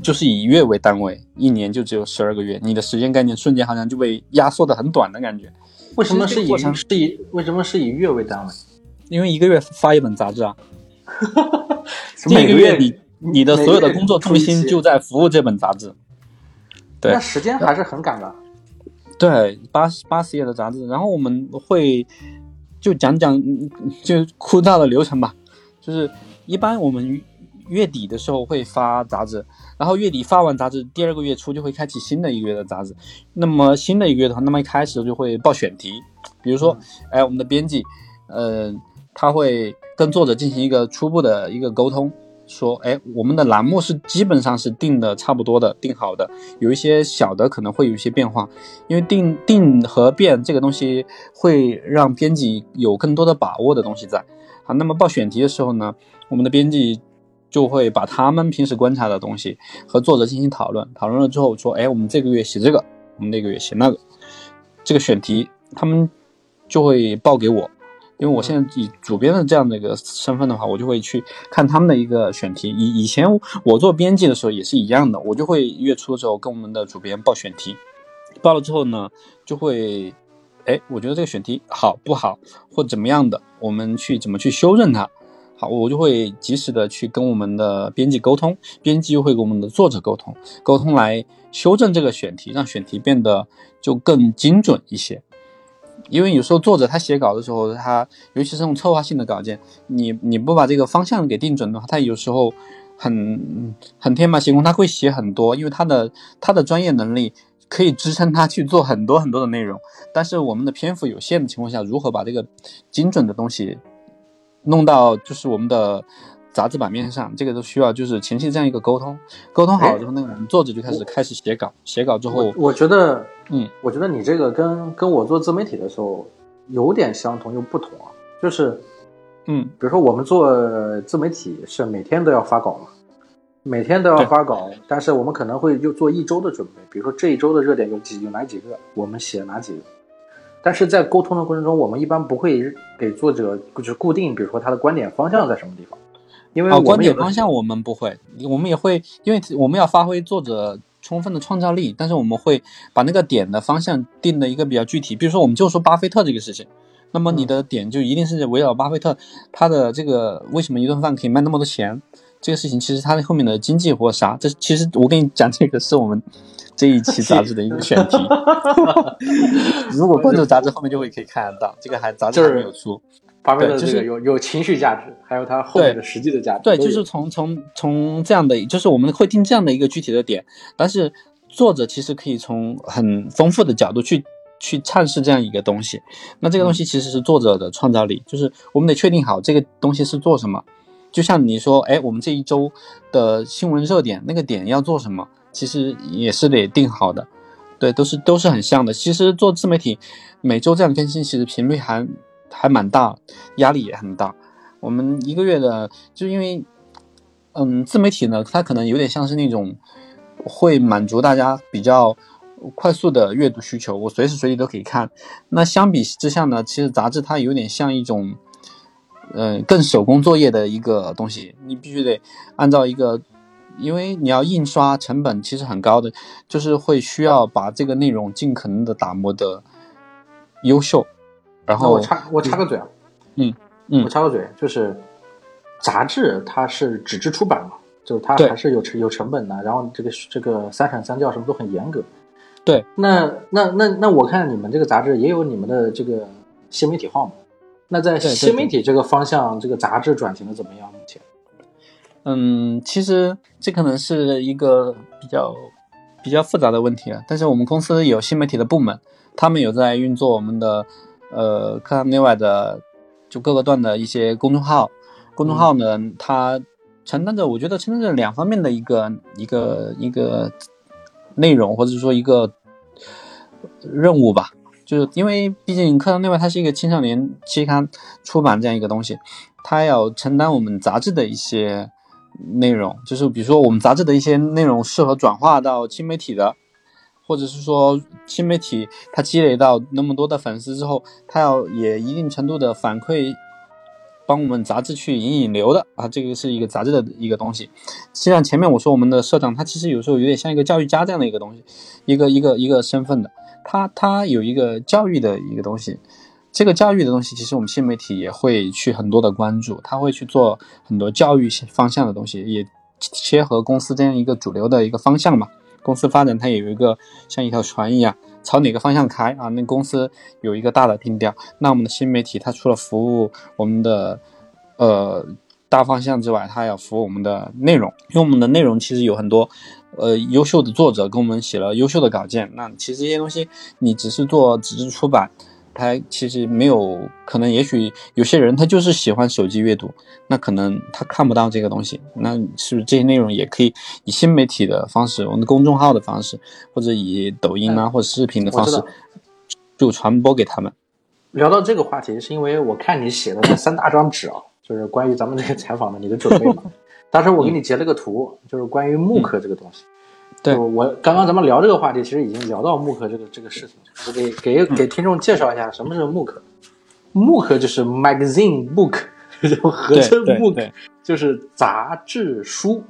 就是以月为单位，一年就只有十二个月，你的时间概念瞬间好像就被压缩的很短的感觉。为什么是以是以为什么是以月为单位？因为一个月发一本杂志啊，这每个一个月你你的所有的工作重心就在服务这本杂志。对那时间还是很赶的。对，八十八十页的杂志，然后我们会就讲讲嗯就枯燥的流程吧，就是一般我们月底的时候会发杂志，然后月底发完杂志，第二个月初就会开启新的一个月的杂志。那么新的一个月的话，那么一开始就会报选题，比如说，哎，我们的编辑，呃，他会跟作者进行一个初步的一个沟通，说，哎，我们的栏目是基本上是定的差不多的，定好的，有一些小的可能会有一些变化，因为定定和变这个东西会让编辑有更多的把握的东西在。好，那么报选题的时候呢，我们的编辑就会把他们平时观察的东西和作者进行讨论，讨论了之后说，哎，我们这个月写这个，我们那个月写那个，这个选题他们就会报给我，因为我现在以主编的这样的一个身份的话，我就会去看他们的一个选题。以以前我做编辑的时候也是一样的，我就会月初的时候跟我们的主编报选题，报了之后呢，就会，哎，我觉得这个选题好不好，或怎么样的，我们去怎么去修正它。好，我就会及时的去跟我们的编辑沟通，编辑又会跟我们的作者沟通，沟通来修正这个选题，让选题变得就更精准一些。因为有时候作者他写稿的时候，他尤其是这种策划性的稿件，你你不把这个方向给定准的话，他有时候很很天马行空，他会写很多，因为他的他的专业能力可以支撑他去做很多很多的内容，但是我们的篇幅有限的情况下，如何把这个精准的东西弄到就是我们的杂志版面上，这个都需要就是前期这样一个沟通，沟通好了之后，那个我们作者就开始开始写稿，写稿之后我，我觉得，嗯，我觉得你这个跟跟我做自媒体的时候有点相同又不同啊，就是嗯，比如说我们做自媒体是每天都要发稿嘛，每天都要发稿，但是我们可能会就做一周的准备，比如说这一周的热点有几有哪几个，我们写哪几个。但是在沟通的过程中，我们一般不会给作者就是固定，比如说他的观点方向在什么地方，因为观点方向我们不会，我们也会，因为我们要发挥作者充分的创造力，但是我们会把那个点的方向定的一个比较具体。比如说，我们就说巴菲特这个事情，那么你的点就一定是围绕巴菲特他的这个为什么一顿饭可以卖那么多钱这个事情，其实它的后面的经济或啥，这其实我跟你讲，这个是我们这一期杂志的一个选题。如果关注杂志，后面就会可以看得到，这个还杂志还没有出。发挥的就是这个有有情绪价值，还有它后面的实际的价值。对，就是从从从这样的，就是我们会定这样的一个具体的点，但是作者其实可以从很丰富的角度去去阐释这样一个东西。那这个东西其实是作者的创造力，就是我们得确定好这个东西是做什么。就像你说，哎，我们这一周的新闻热点那个点要做什么，其实也是得定好的。对，都是都是很像的。其实做自媒体，每周这样更新，其实频率还还蛮大，压力也很大。我们一个月的，就因为，嗯，自媒体呢，它可能有点像是那种会满足大家比较快速的阅读需求，我随时随地都可以看。那相比之下呢，其实杂志它有点像一种嗯更手工作业的一个东西，你必须得按照一个，因为你要印刷成本其实很高的，就是会需要把这个内容尽可能的打磨的优秀。然后我插我插个嘴啊，嗯嗯我插个嘴，就是杂志它是纸质出版嘛，就是它还是有成有成本的，然后这个这个三审三校什么都很严格。对，那那那那我看你们这个杂志也有你们的这个新媒体号嘛？那在新媒体这个方向，这个杂志转型的怎么样？目前？嗯，其实这可能是一个比较比较复杂的问题了。但是我们公司有新媒体的部门，他们有在运作我们的呃课堂内外的就各个段的一些公众号。公众号呢，它承担着我觉得承担着两方面的一个一个一个内容，或者说一个任务吧。就是因为毕竟课堂内外它是一个青少年期刊出版这样一个东西，它要承担我们杂志的一些内容，就是比如说我们杂志的一些内容适合转化到新媒体的，或者是说新媒体它积累到那么多的粉丝之后，它要也一定程度的反馈，帮我们杂志去引引流的啊，这个是一个杂志的一个东西。实际上前面我说，我们的社长他其实有时候有点像一个教育家这样的一个东西，一个一个一个身份的，他他有一个教育的一个东西。这个教育的东西，其实我们新媒体也会去很多的关注，他会去做很多教育方向的东西，也切合公司这样一个主流的一个方向嘛。公司发展它也有一个像一条船一样，朝哪个方向开啊？那公司有一个大的定调。那我们的新媒体，它除了服务我们的呃大方向之外，它要服务我们的内容，因为我们的内容其实有很多呃优秀的作者给我们写了优秀的稿件。那其实这些东西，你只是做纸质出版。他其实没有可能，也许有些人他就是喜欢手机阅读，那可能他看不到这个东西，那是不是这些内容也可以以新媒体的方式，我们的公众号的方式，或者以抖音啊、或者视频的方式就传播给他们？聊到这个话题，是因为我看你写的那三大张纸啊，就是关于咱们这个采访的你的准备嘛。当时我给你截了个图，就是关于木刻这个东西。对我刚刚咱们聊这个话题，其实已经聊到木刻这个这个事情。我给给给听众介绍一下什么是木刻。木刻就是 magazine book，就合称对对 book，就是杂志书。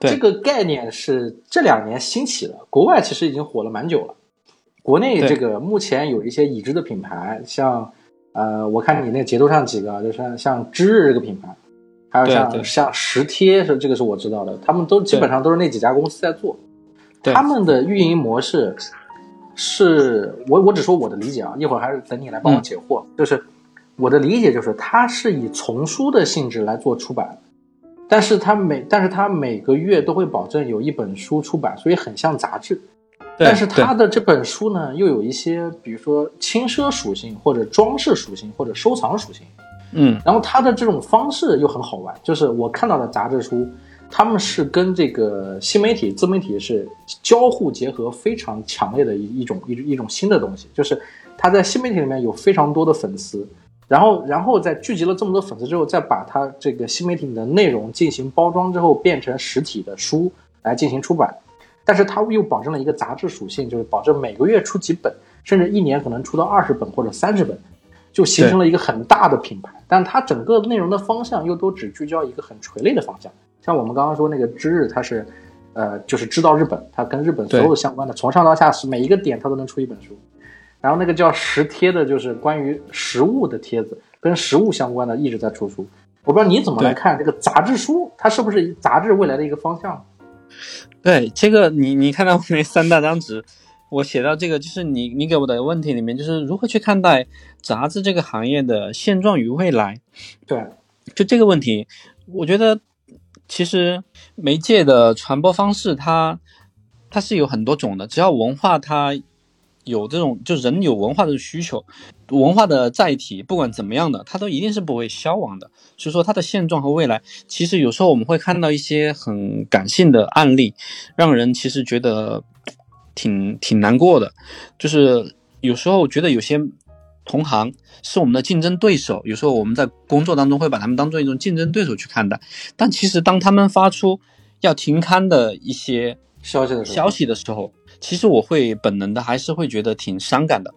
这个概念是这两年兴起的，国外其实已经火了蛮久了。国内这个目前有一些已知的品牌，像呃，我看你那个截图上几个，就是像知日这个品牌，还有像像石贴是这个是我知道的，他们都基本上都是那几家公司在做。他们的运营模式是我我只说我的理解啊，一会儿还是等你来帮我嗯解惑。就是我的理解就是，它是以丛书的性质来做出版，但是它每但是它每个月都会保证有一本书出版，所以很像杂志。对但是他的这本书呢，又有一些比如说轻奢属性，或者装饰属性，或者收藏属性。嗯。然后他的这种方式又很好玩，就是我看到的杂志书，他们是跟这个新媒体、自媒体是交互结合非常强烈的一一种一一种新的东西，就是他在新媒体里面有非常多的粉丝，然后然后在聚集了这么多粉丝之后，再把它这个新媒体的内容进行包装之后，变成实体的书来进行出版，但是它又保证了一个杂志属性，就是保证每个月出几本，甚至一年可能出到二十本或者三十本。就形成了一个很大的品牌，但它整个内容的方向又都只聚焦一个很垂类的方向。像我们刚刚说那个知日，它是，呃，就是知道日本，它跟日本所有相关的，从上到下是每一个点它都能出一本书。然后那个叫食贴的，就是关于食物的帖子，跟食物相关的一直在出书。我不知道你怎么来看这个杂志书，它是不是杂志未来的一个方向？对，这个你你看到那三大张纸，我写到这个就是你你给我的问题里面，就是如何去看待杂志这个行业的现状与未来。对，就这个问题，我觉得其实媒介的传播方式它它是有很多种的，只要文化它有这种就人有文化的需求，文化的载体不管怎么样的，它都一定是不会消亡的。所以说它的现状和未来，其实有时候我们会看到一些很感性的案例，让人其实觉得挺挺难过的。就是有时候觉得有些同行是我们的竞争对手，有时候我们在工作当中会把他们当做一种竞争对手去看待，但其实当他们发出要停刊的一些消息的时候，消息的时候，其实我会本能的还是会觉得挺伤感的，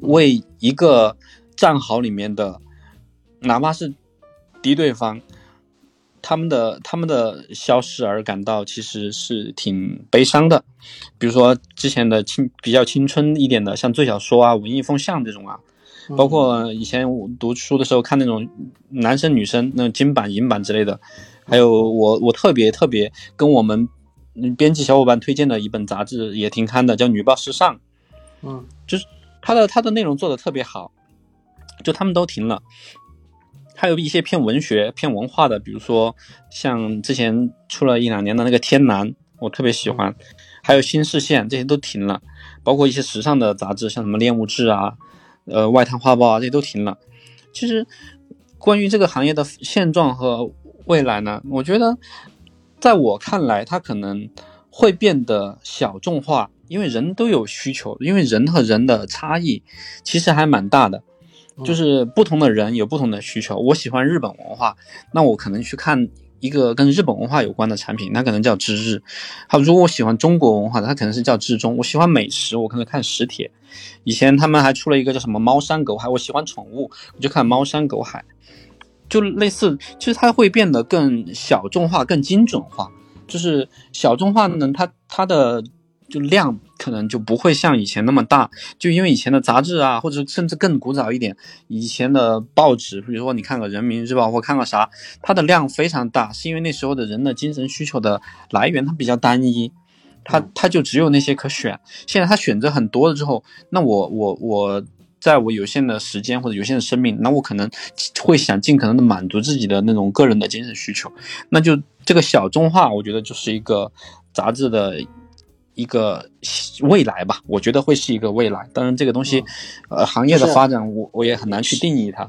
为一个战壕里面的，哪怕是敌对方，他们的他们的消失而感到其实是挺悲伤的。比如说之前的青比较青春一点的，像最小说啊、文艺风向这种啊，包括以前我读书的时候看那种男生女生那种金版银版之类的，还有我我特别特别跟我们编辑小伙伴推荐的一本杂志也挺刊的，叫《女报时尚》。嗯，就是它的它的内容做的特别好，就他们都停了。还有一些偏文学、偏文化的，比如说像之前出了一两年的那个《天蓝》，我特别喜欢。还有新视线，这些都停了。包括一些时尚的杂志，像什么《恋物志》啊、呃《外滩画报》啊，这些都停了。其实关于这个行业的现状和未来呢，我觉得在我看来，它可能会变得小众化。因为人都有需求，因为人和人的差异其实还蛮大的，就是不同的人有不同的需求。我喜欢日本文化，那我可能去看一个跟日本文化有关的产品，那可能叫知日。好，如果我喜欢中国文化的，它可能是叫知中。我喜欢美食，我可能看食帖。以前他们还出了一个叫什么猫山狗海，我喜欢宠物，我就看猫山狗海。就类似，其实它会变得更小众化、更精准化。就是小众化呢，它它的。就量可能就不会像以前那么大，就因为以前的杂志啊，或者甚至更古早一点，以前的报纸，比如说你看个人民日报或看个啥，它的量非常大，是因为那时候的人的精神需求的来源它比较单一，它它就只有那些可选。现在它选择很多了之后，那我我我在我有限的时间或者有限的生命，那我可能会想尽可能的满足自己的那种个人的精神需求，那就这个小众化，我觉得就是一个杂志的。一个未来吧，我觉得会是一个未来。当然，这个东西，呃，行业的发展，我我也很难去定义它。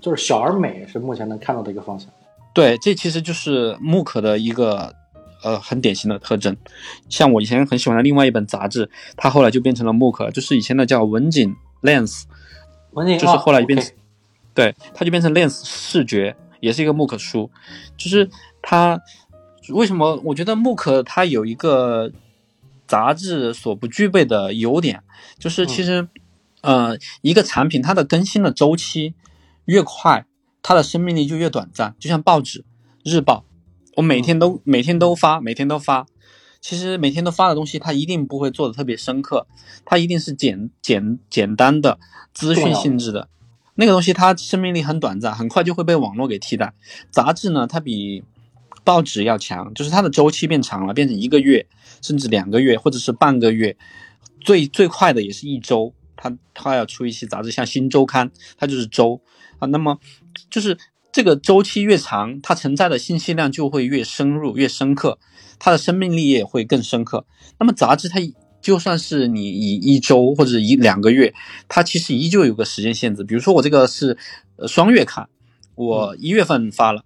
就是小而美是目前能看到的一个方向。对，这其实就是木可的一个呃很典型的特征。像我以前很喜欢的另外一本杂志，它后来就变成了木可，就是以前的叫文景 Lens，就是后来变，对，它就变成 Lens 视觉，也是一个木可书。就是它为什么？我觉得木可它有一个。杂志所不具备的优点，就是其实，呃，一个产品它的更新的周期越快，它的生命力就越短暂。就像报纸、日报，我每天都每天都发，每天都发，其实每天都发的东西，它一定不会做的特别深刻，它一定是简简简单的资讯性质的，那个东西它生命力很短暂，很快就会被网络给替代。杂志呢，它比报纸要强，就是它的周期变长了，变成一个月。甚至两个月或者是半个月，最最快的也是一周。它它要出一期杂志，像《新周刊》，它就是周啊。那么就是这个周期越长，它承载的信息量就会越深入、越深刻，它的生命力也会更深刻。那么杂志它就算是你以一周或者一两个月，它其实依旧有个时间限制。比如说我这个是呃双月刊，我一月份发了，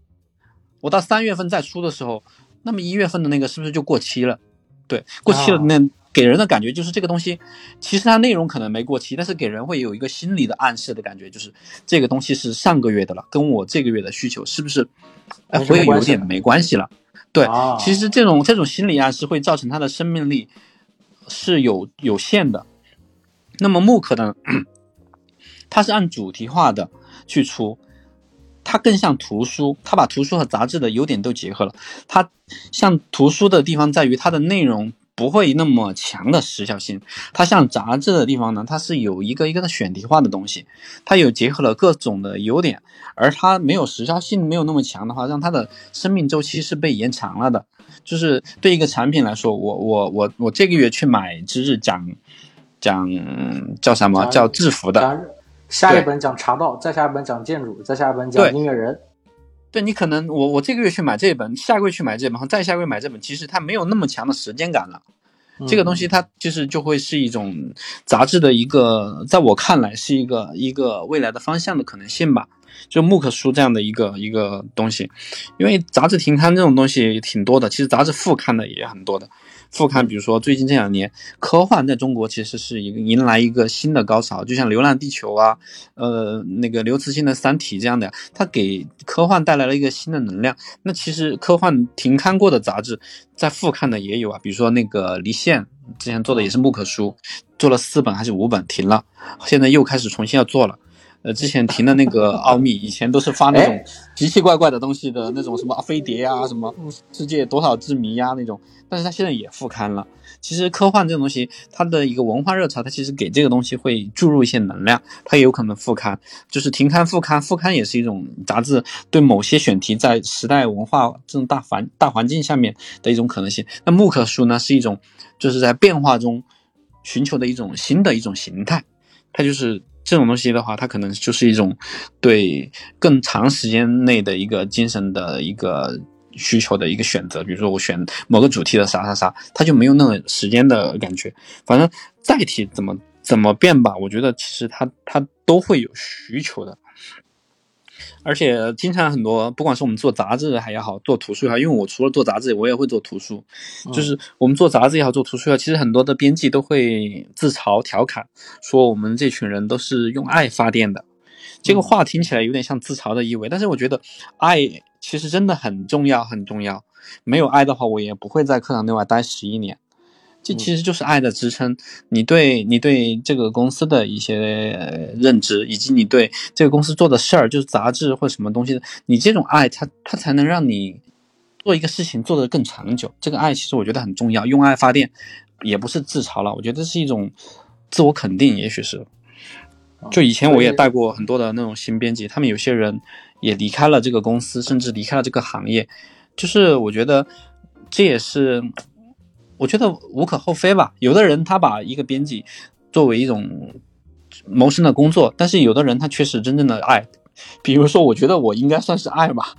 我到三月份再出的时候，那么一月份的那个是不是就过期了？对，过期了，那给人的感觉就是这个东西，其实它内容可能没过期，但是给人会有一个心理的暗示的感觉，就是这个东西是上个月的了，跟我这个月的需求是不是，哎，会有点没关系了。对，其实这种这种心理暗示会造成他的生命力是有有限的。那么木可呢，它是按主题化的去出。它更像图书，它把图书和杂志的优点都结合了。它像图书的地方在于它的内容不会那么强的时效性，它像杂志的地方呢，它是有一个一个的选题化的东西，它有结合了各种的优点，而它没有时效性没有那么强的话，让它的生命周期是被延长了的。就是对一个产品来说，我我我我这个月去买知日讲讲叫什么叫制服的。下一本讲茶道，再下一本讲建筑，再下一本讲音乐人。对你可能我我这个月去买这本，下个月去买这本，再下个月买这本，其实它没有那么强的时间感了。这个东西它就是就会是一种杂志的一个，在我看来是一个一个未来的方向的可能性吧。就木可书这样的一个一个东西，因为杂志停刊这种东西挺多的，其实杂志副刊的也很多的。复刊，比如说最近这两年，科幻在中国其实是一个迎来一个新的高潮，就像《流浪地球》啊，呃，那个刘慈欣的《三体》这样的，它给科幻带来了一个新的能量。那其实科幻停刊过的杂志，在复刊的也有啊，比如说那个《离线》，之前做的也是木可书，做了四本还是五本停了，现在又开始重新要做了。呃，之前停的那个奥秘，以前都是发那种哎奇奇怪怪的东西的那种什么飞碟啊，什么世界多少之谜呀、那种，但是它现在也复刊了。其实科幻这种东西，它的一个文化热潮，它其实给这个东西会注入一些能量，它也有可能复刊，就是停刊复刊，复刊也是一种杂志对某些选题在时代文化这种大环大环境下面的一种可能性。那木刻书呢，是一种就是在变化中寻求的一种新的一种形态，它就是这种东西的话，它可能就是一种对更长时间内的一个精神的一个需求的一个选择。比如说我选某个主题的啥啥啥，它就没有那种时间的感觉。反正载体怎么怎么变吧，我觉得其实它它都会有需求的。而且经常很多，不管是我们做杂志还也好，做图书也好，因为我除了做杂志，我也会做图书。就是我们做杂志也好，做图书也好，其实很多的编辑都会自嘲调侃说我们这群人都是用爱发电的。这个话听起来有点像自嘲的意味，但是我觉得爱其实真的很重要，很重要。没有爱的话，我也不会在课堂内外待十一年。这其实就是爱的支撑。你对你对这个公司的一些呃认知，以及你对这个公司做的事儿，就是杂志或什么东西的，你这种爱，它它才能让你做一个事情做得更长久。这个爱其实我觉得很重要，用爱发电，也不是自嘲了，我觉得是一种自我肯定，也许是。就以前我也带过很多的那种新编辑，他们有些人也离开了这个公司，甚至离开了这个行业，就是我觉得这也是，我觉得无可厚非吧。有的人他把一个编辑作为一种谋生的工作，但是有的人他却是真正的爱。比如说，我觉得我应该算是爱吧，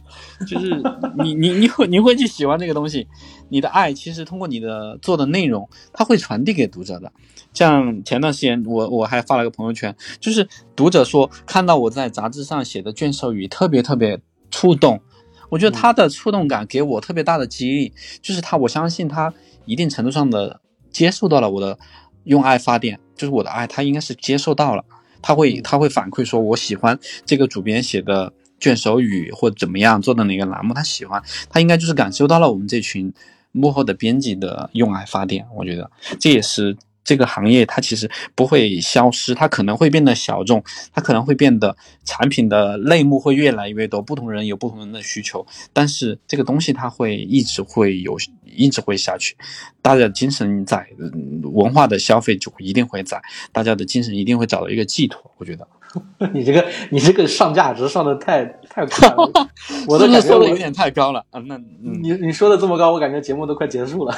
就是你你你会你会去喜欢这个东西，你的爱其实通过你的做的内容，它会传递给读者的。像前段时间我我还发了个朋友圈，就是读者说看到我在杂志上写的卷首语特别特别触动，我觉得他的触动感给我特别大的激励，就是他我相信他一定程度上的接受到了我的用爱发电，就是我的爱，他应该是接受到了。他会他会反馈说，我喜欢这个主编写的卷首语或怎么样做的哪个栏目，他喜欢，他应该就是感受到了我们这群幕后的编辑的用爱发电。我觉得这也是这个行业它其实不会消失，它可能会变得小众，它可能会变得产品的类目会越来越多，不同人有不同人的需求，但是这个东西它会一直会有，一直会下去。大家的精神在，嗯文化的消费就一定会在，大家的精神一定会找到一个寄托。我觉得，你这个你这个上价值上的太太快了，我都是不感觉有点太高了啊。那嗯，你你说的这么高，我感觉节目都快结束了。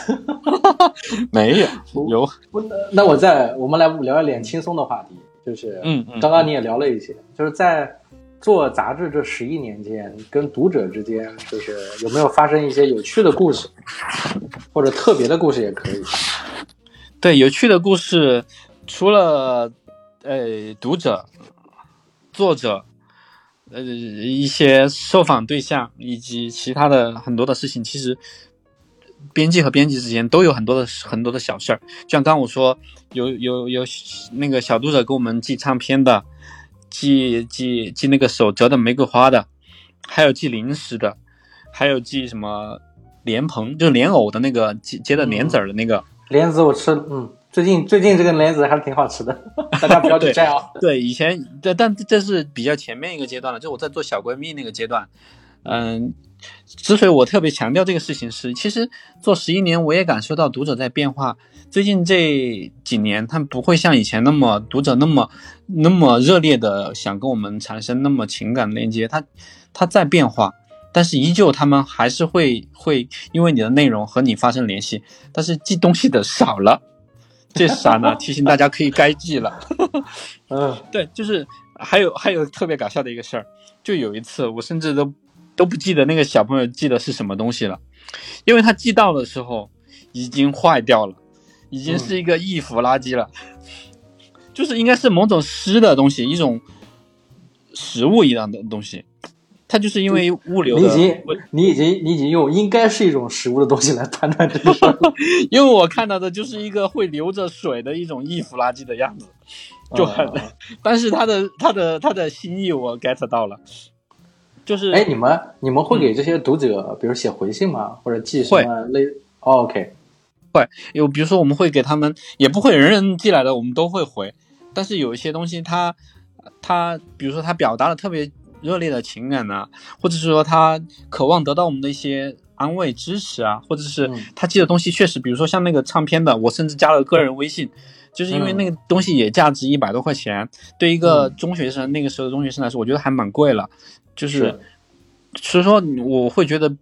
没有有，那那我再我们来聊一点轻松的话题，就是嗯嗯刚刚你也聊了一些，就是在做杂志这十一年间，跟读者之间，就是有没有发生一些有趣的故事，或者特别的故事也可以。对有趣的故事，除了呃读者、作者。呃，一些受访对象以及其他的很多的事情，其实编辑和编辑之间都有很多的很多的小事儿。就像刚我说，有有有那个小读者给我们寄唱片的，寄寄寄那个手折的玫瑰花的，还有寄零食的，还有寄什么莲蓬，就是莲藕的那个接接的莲子儿的那个。莲子我吃，嗯，最近最近这个莲子还是挺好吃的，大家不要去摘啊。对，以前这但这是比较前面一个阶段了，就我在做小闺蜜那个阶段，嗯，之所以我特别强调这个事情是，其实做十一年我也感受到读者在变化。最近这几年，他们不会像以前那么读者那么那么热烈的想跟我们产生那么情感链接，他他在变化。但是依旧，他们还是会会因为你的内容和你发生联系，但是寄东西的少了，这是啥呢？提醒大家可以该寄了。嗯。对，就是还有还有特别搞笑的一个事儿，就有一次我甚至都都不记得那个小朋友寄的是什么东西了，因为他寄到的时候已经坏掉了，已经是一个易腐垃圾了，就是应该是某种湿的东西，一种食物一样的东西，它就是因为物流你已经你已经你已经用应该是一种食物的东西来判断这个事儿了，因为我看到的就是一个会流着水的一种易腐垃圾的样子，就很，嗯但是他的他的他的心意我 get 到了，就是哎，你们你们会给这些读者，比如写回信吗？或者寄什么类、哦、？OK，会有比如说我们会给他们，也不会人人寄来的，我们都会回，但是有一些东西它他比如说他表达的特别热烈的情感呐、或者是说他渴望得到我们的一些安慰、支持啊，或者是嗯。他寄的东西确实，比如说像那个唱片的，我甚至加了个人微信，就是因为嗯。那个东西也价值一百多块钱，对一个嗯。中学生、那个时候的中学生来说，我觉得还蛮贵了，就是是。所以说我会觉得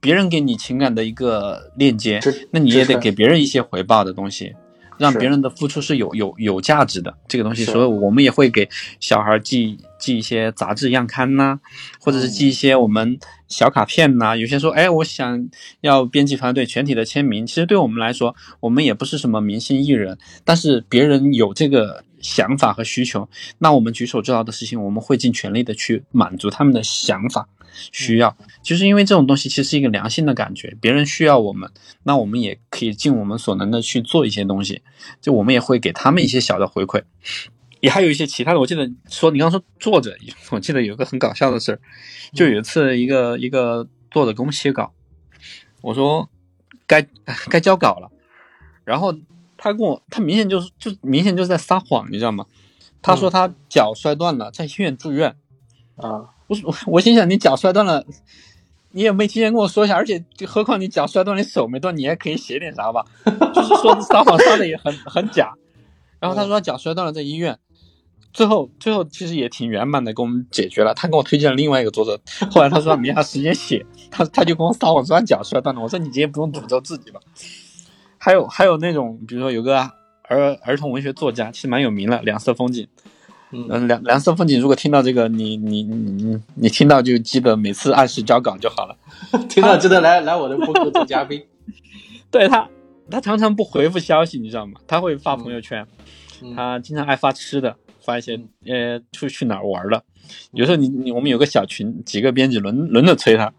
别人给你情感的一个链接，那你也得给别人一些回报的东西。让别人的付出是有有有价值的。这个东西，所以我们也会给小孩寄寄一些杂志样刊呐、或者是寄一些我们小卡片呐、有些说，哎，我想要编辑团队全体的签名。其实对我们来说，我们也不是什么明星艺人，但是别人有这个想法和需求，那我们举手之劳的事情，我们会尽全力的去满足他们的想法需要。就是因为这种东西其实是一个良性的感觉，别人需要我们，那我们也可以尽我们所能的去做一些东西，就我们也会给他们一些小的回馈。也还有一些其他的，我记得说你刚刚说作者，我记得有个很搞笑的事儿，就有一次一个一个作者给我们写稿，我说该该交稿了，然后他跟我他明显就是就明显就是在撒谎，你知道吗？他说他脚摔断了，在医院住院。啊，我我我心想，你脚摔断了，你也没提前跟我说一下，而且就何况你脚摔断，你手没断，你还可以写点啥吧？就是说撒谎撒的也很很假。然后他说他脚摔断了，在医院。最后最后其实也挺圆满的，给我们解决了。他给我推荐了另外一个作者，后来他说他没啥时间写，他他就跟我撒谎说他脚摔断了。我说你今天不用诅咒自己吧。还有还有那种，比如说有个儿儿童文学作家，其实蛮有名的，两色风景。嗯，嗯，梁梁色风景，如果听到这个，你你你你你听到就记得每次按时交稿就好了。听到记得来 来我的播客做嘉宾。对他，他常常不回复消息，你知道吗？他会发朋友圈，嗯他经常爱发吃的，发一些呃出去哪儿玩了。有时候你你我们有个小群，几个编辑轮轮着催他，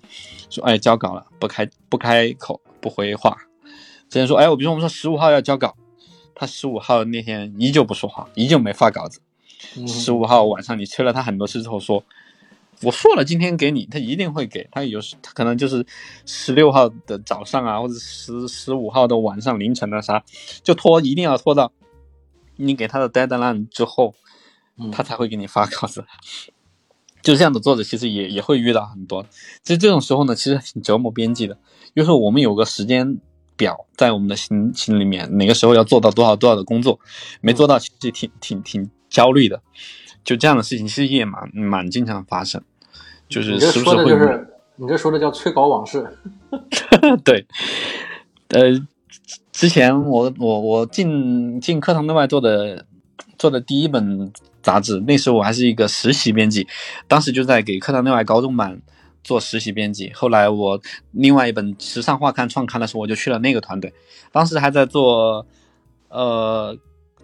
说哎交稿了，不开不开口不回话。之前说哎我比如说我们说十五号要交稿，他十五号那天依旧不说话，依旧没发稿子。嗯十五号晚上你催了他很多次之后说，我说了今天给你，他一定会给。他有时他可能就是十六号的早上啊，或者十十五号的晚上凌晨的啥，就拖一定要拖到你给他的 deadline 之后，嗯他才会给你发稿子。就这样的作者，其实也也会遇到很多。其实这种时候呢，其实挺折磨编辑的。就是我们有个时间表在我们的心心里面，哪个时候要做到多少多少的工作，没做到，其实挺挺挺焦虑的。就这样的事情，其实也蛮蛮经常发生，就是时不时会的就是你这说的叫催稿往事。对，呃，之前我我我进进课堂内外做的做的第一本杂志，那时候我还是一个实习编辑，当时就在给课堂内外高中版做实习编辑。后来我另外一本时尚画刊创刊的时候，我就去了那个团队，当时还在做呃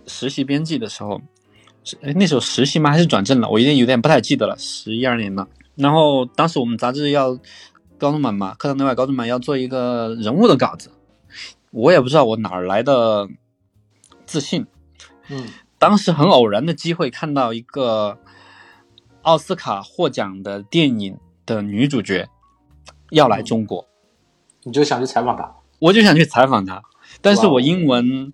实习编辑的时候，是哎那时候实习吗？还是转正了？我有点有点不太记得了，十一二年了。然后当时我们杂志要高中版嘛，课堂内外高中版要做一个人物的稿子，我也不知道我哪儿来的自信。嗯当时很偶然的机会看到一个奥斯卡获奖的电影的女主角要来中国，你就想去采访她。我就想去采访她，但是我英文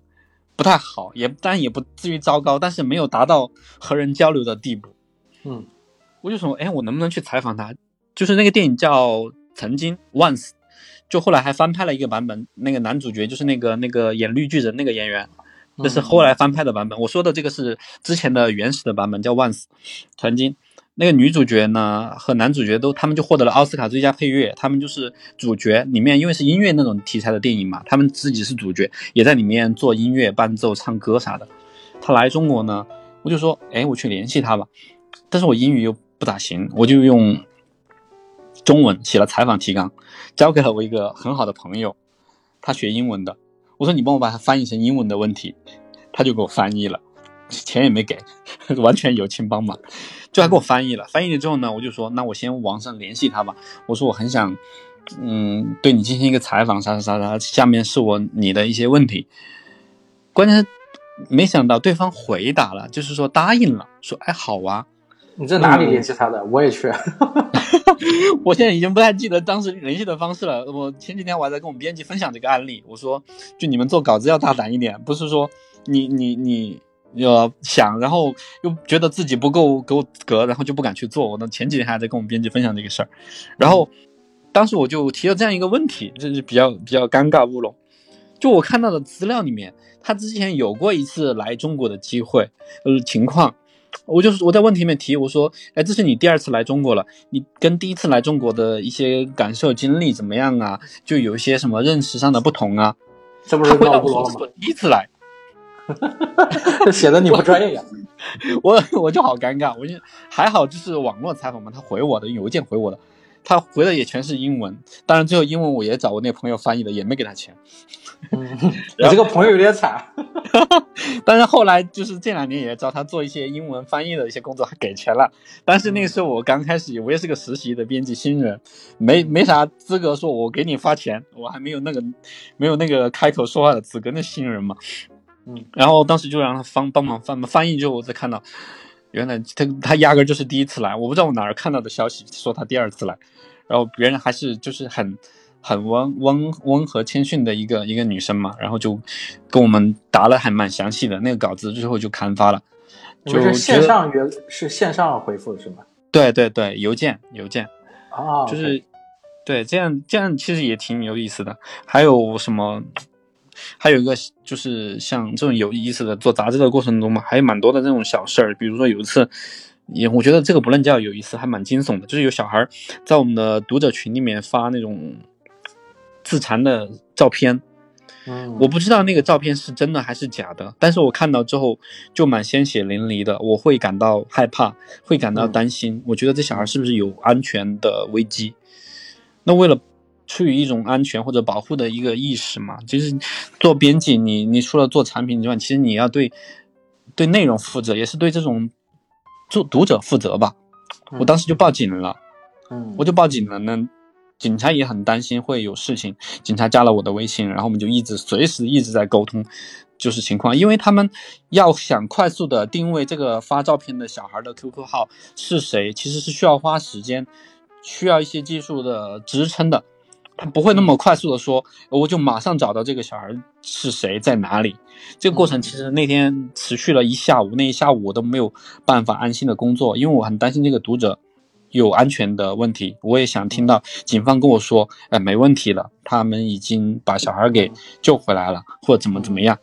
不太好，也但也不至于糟糕，但是没有达到和人交流的地步。嗯我就说，哎，我能不能去采访他？就是那个电影叫《曾经 Once》，就后来还翻拍了一个版本，那个男主角就是那个那个演绿巨人那个演员，这是后来翻拍的版本。我说的这个是之前的原始的版本，叫《Once》。曾经那个女主角呢和男主角都他们就获得了奥斯卡最佳配乐，他们就是主角里面，因为是音乐那种题材的电影嘛，他们自己是主角，也在里面做音乐伴奏、唱歌啥的。他来中国呢，我就说，哎，我去联系他吧。但是我英语又不咋行，我就用中文写了采访提纲，交给了我一个很好的朋友，他学英文的。我说你帮我把它翻译成英文的问题，他就给我翻译了，钱也没给，完全友情帮忙，就还给我翻译了。翻译了之后呢，我就说那我先网上联系他吧。我说我很想，嗯，对你进行一个采访，啥啥啥啥，下面是我你的一些问题。关键是没想到对方回答了，就是说答应了，说哎好啊。你在哪里联系他的？我也去。我现在已经不太记得当时联系的方式了。我前几天我还在跟我们编辑分享这个案例，我说，就你们做稿子要大胆一点，不是说你你你呃想，然后又觉得自己不够够格，然后就不敢去做。我呢前几天还在跟我们编辑分享这个事儿，然后当时我就提了这样一个问题，这是比较比较尴尬乌龙。就我看到的资料里面，他之前有过一次来中国的机会，呃情况，我就是我在问题里面提我说，哎，这是你第二次来中国了，你跟第一次来中国的一些感受经历怎么样啊？就有一些什么认识上的不同啊？这不是回答闹乌龙吗？第一次来。这显得你不专业呀！我 我就好尴尬，我就还好，就是网络采访嘛，他回我的邮件回我的，他回的也全是英文，当然最后英文我也找我那朋友翻译的，也没给他钱。嗯，你这个朋友有点惨。但是后来就是这两年也找他做一些英文翻译的一些工作，还给钱了。但是那个时候我刚开始，我也是个实习的编辑新人，没没啥资格说我给你发钱，我还没有那个没有那个开口说话的资格，那新人嘛。嗯，然后当时就让他帮帮忙翻翻译，之后我才看到，原来他他压根就是第一次来，我不知道我哪儿看到的消息说他第二次来，然后别人还是就是很很温温温和谦逊的一个一个女生嘛，然后就跟我们答了还蛮详细的，那个稿子之后就刊发了，就是线上原是线上回复是吗？对对对，邮件邮件啊，就是对这样这样其实也挺有意思的，还有什么？还有一个就是像这种有意思的做杂志的过程中嘛，还有蛮多的这种小事儿。比如说有一次，也我觉得这个不能叫有意思，还蛮惊悚的。就是有小孩在我们的读者群里面发那种自残的照片，嗯，我不知道那个照片是真的还是假的，但是我看到之后就蛮鲜血淋漓的，我会感到害怕，会感到担心。我觉得这小孩是不是有安全的危机？那为了。出于一种安全或者保护的一个意识嘛，就是做编辑，你你除了做产品之外，其实你要对对内容负责，也是对这种做读者负责吧。我当时就报警了，嗯，我就报警了。呢警察也很担心会有事情，警察加了我的微信，然后我们就一直随时一直在沟通，就是情况，因为他们要想快速的定位这个发照片的小孩的 QQ 号是谁，其实是需要花时间，需要一些技术的支撑的。他不会那么快速的说，我就马上找到这个小孩是谁在哪里。这个过程其实那天持续了一下午，那一下午我都没有办法安心的工作，因为我很担心这个读者有安全的问题。我也想听到警方跟我说，哎，没问题了，他们已经把小孩给救回来了，或者怎么怎么样。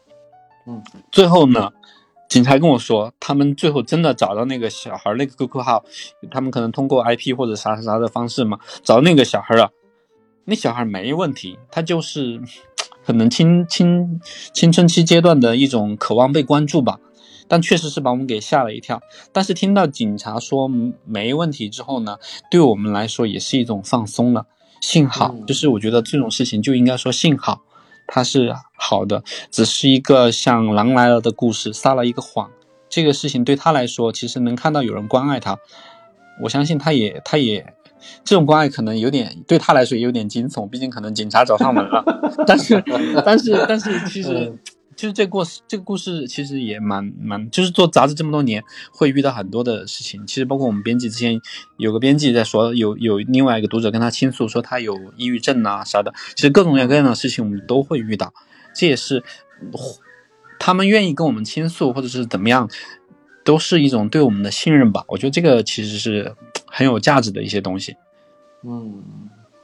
嗯，最后呢，警察跟我说，他们最后真的找到那个小孩那个 QQ 号，他们可能通过 IP 或者啥啥啥的方式嘛，找到那个小孩了。那小孩没问题，他就是 可能青青青春期阶段的一种渴望被关注吧，但确实是把我们给吓了一跳。但是听到警察说没问题之后呢，对我们来说也是一种放松了。幸好，就是我觉得这种事情就应该说幸好，他是好的，只是一个像狼来了的故事，撒了一个谎。这个事情对他来说，其实能看到有人关爱他，我相信他也他也。这种关爱可能有点对他来说也有点惊悚，毕竟可能警察找上门了。但是，但是，但是，其实，其实这故事，这个故事其实也蛮蛮，就是做杂志这么多年，会遇到很多的事情。其实，包括我们编辑之前有个编辑在说，有有另外一个读者跟他倾诉说他有抑郁症啊啥的。其实各种各样的事情我们都会遇到，这也是他们愿意跟我们倾诉或者是怎么样，都是一种对我们的信任吧。我觉得这个其实是。很有价值的一些东西，嗯，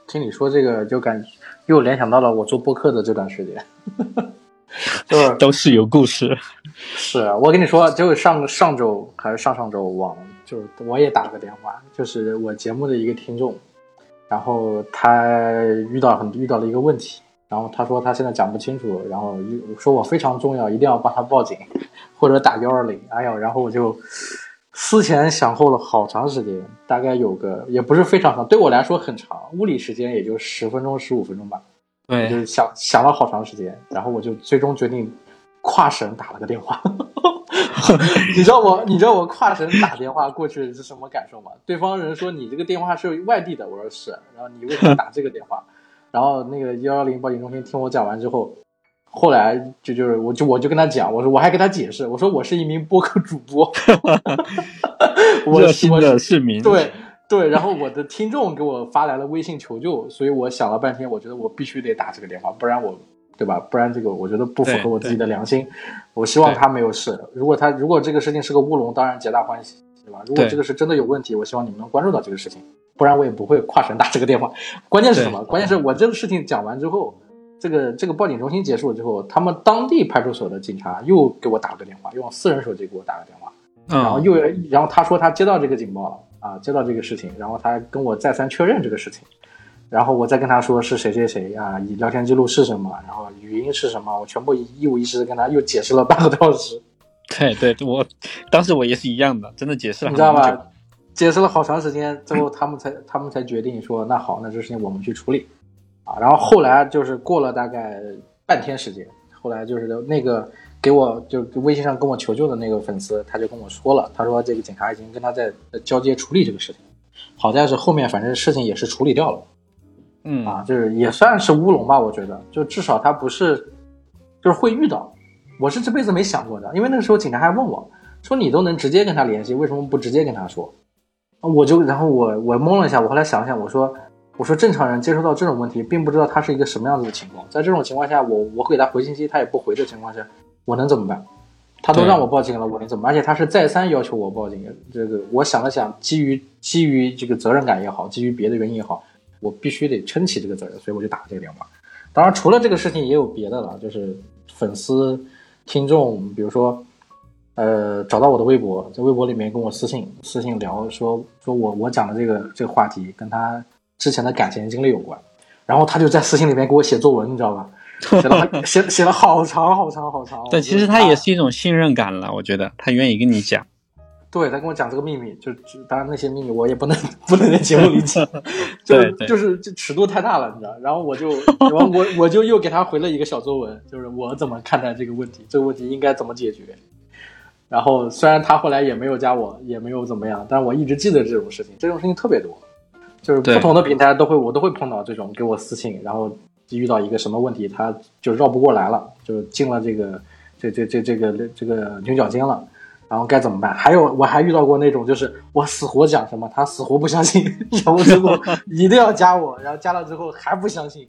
听你说这个就感又联想到了我做播客的这段时间，就是 都是有故事。是啊，我跟你说，就上上周还是上上周，网就是我也打个电话，就是我节目的一个听众，然后他遇到很遇到了一个问题，然后他说他现在讲不清楚，然后说我非常重要，一定要帮他报警或者打幺二零。哎呀，然后我就。思前想后了好长时间，大概有个也不是非常长，对我来说很长，物理时间也就十分钟、十五分钟吧。对，就是想想了好长时间，然后我就最终决定跨省打了个电话。你知道我，你知道我跨省打电话过去是什么感受吗？对方人说你这个电话是外地的，我说是，然后你为什么打这个电话？然后那个幺幺零报警中心听我讲完之后。后来就就是我就我就跟他讲，我说我还跟他解释，我说我是一名播客主播，热心的市民，对对，然后我的听众给我发来了微信求救，所以我想了半天，我觉得我必须得打这个电话，不然我对吧？不然这个我觉得不符合我自己的良心。我希望他没有事。如果他如果这个事情是个乌龙，当然皆大欢喜，对吧？如果这个是真的有问题，我希望你们能关注到这个事情，不然我也不会跨省打这个电话。关键是什么？关键是我这个事情讲完之后，这个这个报警中心结束了之后，他们当地派出所的警察又给我打了个电话，用私人手机给我打个电话。然后嗯，又然后他说他接到这个警报了啊，接到这个事情，然后他跟我再三确认这个事情，然后我再跟他说是谁谁谁啊，聊天记录是什么，然后语音是什么，我全部一五一十的跟他又解释了半个多小时，对对，我当时我也是一样的，真的解释了你知道很久。吧？解释了好长时间，最后他们才他们才决定说那好，那这事情我们去处理啊。然后后来就是过了大概半天时间，后来就是那个给我就微信上跟我求救的那个粉丝，他就跟我说了，他说这个警察已经跟他在交接处理这个事情，好在是后面反正事情也是处理掉了嗯啊，就是也算是乌龙吧，我觉得，就至少他不是就是会遇到，我是这辈子没想过的，因为那个时候警察还问我说你都能直接跟他联系，为什么不直接跟他说？我就然后我我懵了一下，我后来想想，我说我说正常人接收到这种问题，并不知道他是一个什么样子的情况，在这种情况下，我我给他回信息，他也不回的情况下，我能怎么办？他都让我报警了，我能怎么办？而且他是再三要求我报警，这个我想了想，基于基于这个责任感也好，基于别的原因也好，我必须得撑起这个责任，所以我就打了这个电话。当然，除了这个事情，也有别的了，就是粉丝、听众，比如说，呃，找到我的微博，在微博里面跟我私信私信聊，说说我我讲的这个这个话题跟他之前的感情经历有关，然后他就在私信里面给我写作文，你知道吧？写了 写写了好长好长好长。对，其实他也是一种信任感了，我觉得他愿意跟你讲。对他跟我讲这个秘密，就就当然那些秘密我也不能不能在节目里讲，就就是这尺度太大了，你知道。然后我就，然后我我就又给他回了一个小作文，就是我怎么看待这个问题，这个问题应该怎么解决。然后虽然他后来也没有加我，也没有怎么样，但我一直记得这种事情，这种事情特别多，就是不同的平台都会我都会碰到这种给我私信，然后遇到一个什么问题，他就绕不过来了，就进了这个这这这这个这个牛角尖了。然后该怎么办？还有，我还遇到过那种，就是我死活讲什么，他死活不相信，然后最后一定要加我，然后加了之后还不相信，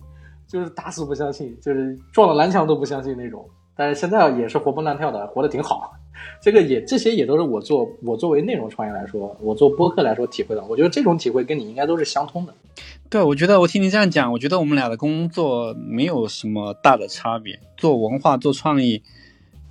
就是打死不相信，就是撞了南墙都不相信那种。但是现在也是活蹦乱跳的，活得挺好。这个也这些也都是我做我作为内容创业来说，我做播客来说体会到。我觉得这种体会跟你应该都是相通的。对，我觉得我听你这样讲，我觉得我们俩的工作没有什么大的差别，做文化、做创意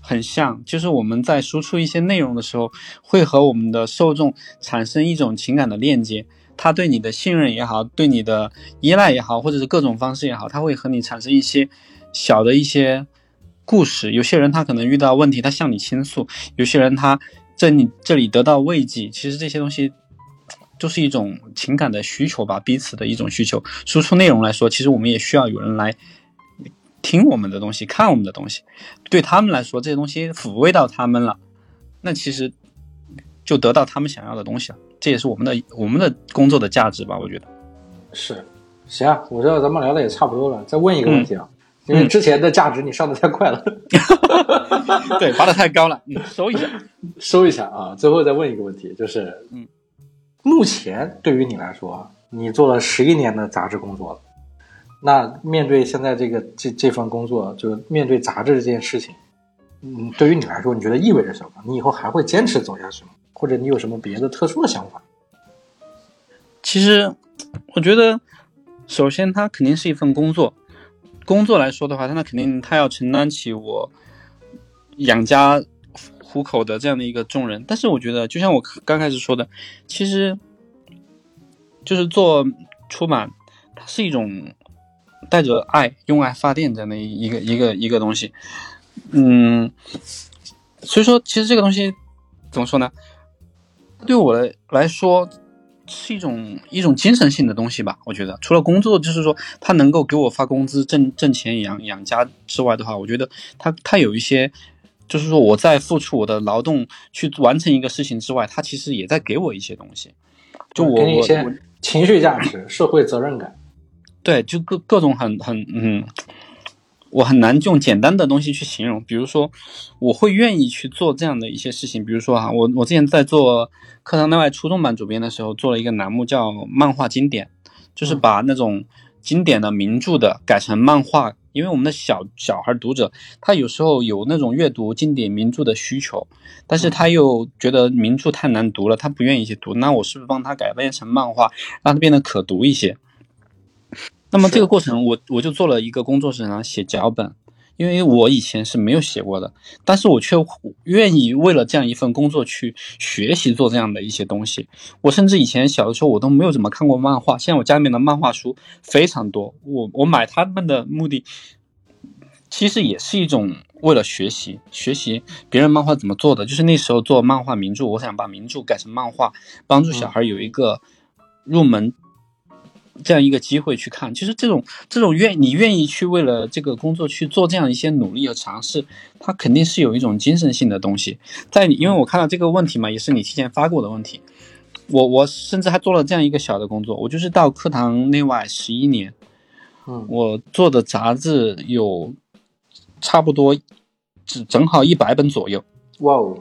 很像，就是我们在输出一些内容的时候，会和我们的受众产生一种情感的链接。他对你的信任也好，对你的依赖也好，或者是各种方式也好，他会和你产生一些小的一些故事。有些人他可能遇到问题，他向你倾诉；有些人他在你这里得到慰藉。其实这些东西就是一种情感的需求吧，彼此的一种需求。输出内容来说，其实我们也需要有人来听我们的东西，看我们的东西。对他们来说，这些东西抚慰到他们了，那其实就得到他们想要的东西了。这也是我们的我们的工作的价值吧，我觉得。是，行啊，我知道咱们聊的也差不多了，再问一个问题啊，因为之前的价值你上的太快了，对，拔的太高了，嗯，收一下。收一下啊。最后再问一个问题，就是，嗯，目前对于你来说，你做了十一年的杂志工作了，那面对现在这个这这份工作，就面对杂志这件事情，嗯，对于你来说，你觉得意味着什么？你以后还会坚持走下去吗？或者你有什么别的特殊的想法？其实，我觉得，首先它肯定是一份工作。工作来说的话，那肯定他要承担起我养家糊口的这样的一个重任。但是我觉得，就像我刚开始说的，其实就是做出版，它是一种带着爱、用爱发电这样的一个一个一个东西。嗯，所以说，其实这个东西怎么说呢？对我来来说，是一种一种精神性的东西吧。我觉得，除了工作，就是说他能够给我发工资、挣挣钱养养家之外的话，我觉得他他有一些，就是说我在付出我的劳动去完成一个事情之外，他其实也在给我一些东西。就我我我给你一些情绪价值、社会责任感。对，就各各种很很嗯，我很难用简单的东西去形容。比如说，我会愿意去做这样的一些事情。比如说哈，我我之前在做课堂内外初中版主编的时候，做了一个栏目叫“漫画经典”，就是把那种经典的名著的改成漫画，因为我们的小小孩读者，他有时候有那种阅读经典名著的需求，但是他又觉得名著太难读了，他不愿意去读。那我是不是帮他改编成漫画，让他变得可读一些？那么这个过程，我我就做了一个工作室，然后写脚本。因为我以前是没有写过的，但是我却愿意为了这样一份工作去学习做这样的一些东西。我甚至以前小的时候我都没有怎么看过漫画，现在我家里面的漫画书非常多。我我买他们的目的，其实也是一种为了学习，学习别人漫画怎么做的。就是那时候做漫画名著，我想把名著改成漫画，帮助小孩有一个入门。这样一个机会去看，其实这种这种愿你愿意去为了这个工作去做这样一些努力和尝试，它肯定是有一种精神性的东西在你。因为我看到这个问题嘛，也是你提前发过的问题。我我甚至还做了这样一个小的工作，我就是到课堂内外十一年，嗯，我做的杂志有差不多只正好一百本左右。哇哦，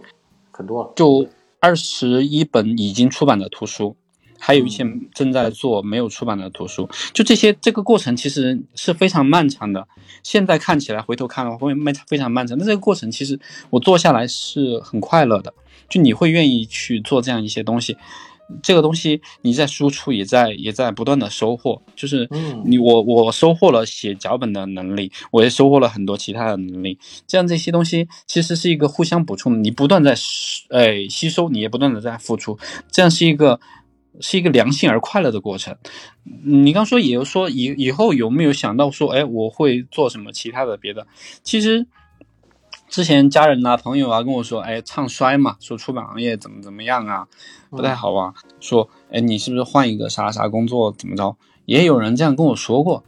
很多，就二十一本已经出版的图书。还有一些正在做没有出版的图书，就这些，这个过程其实是非常漫长的。现在看起来，回头看的话会漫非常漫长。那这个过程其实我做下来是很快乐的，就你会愿意去做这样一些东西。这个东西你在输出，也在也在不断的收获。就是你我我收获了写脚本的能力，我也收获了很多其他的能力。这样这些东西其实是一个互相补充的，你不断在呃吸收，你也不断的在付出，这样是一个。是一个良性而快乐的过程。你刚说，也有说以以后有没有想到说，哎，我会做什么其他的别的？其实之前家人啊、朋友啊跟我说，哎，唱衰嘛，说出版行业怎么怎么样啊，不太好啊。说，哎，你是不是换一个啥啥工作怎么着？也有人这样跟我说过。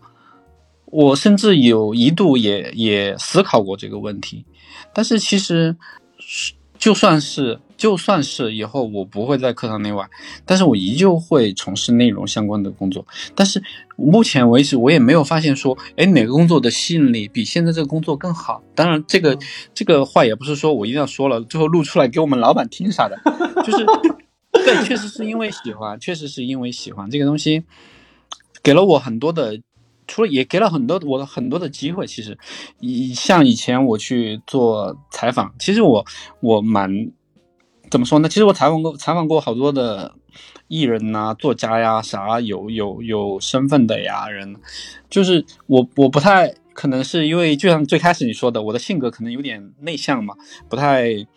我甚至有一度也也思考过这个问题，但是其实就算是。就算是以后我不会在课堂内外，但是我依旧会从事内容相关的工作。但是目前为止，我也没有发现说，哎，哪个工作的吸引力比现在这个工作更好。当然，这个这个话也不是说我一定要说了，最后录出来给我们老板听啥的。就是对，确实是因为喜欢，确实是因为喜欢这个东西，给了我很多的，除了也给了很多我的很多的机会。其实，以像以前我去做采访，其实我我蛮。怎么说呢？其实我采访过采访过好多的艺人呐、作家呀、啥有有有身份的呀人，就是我我不太可能是因为就像最开始你说的，我的性格可能有点内向嘛，不太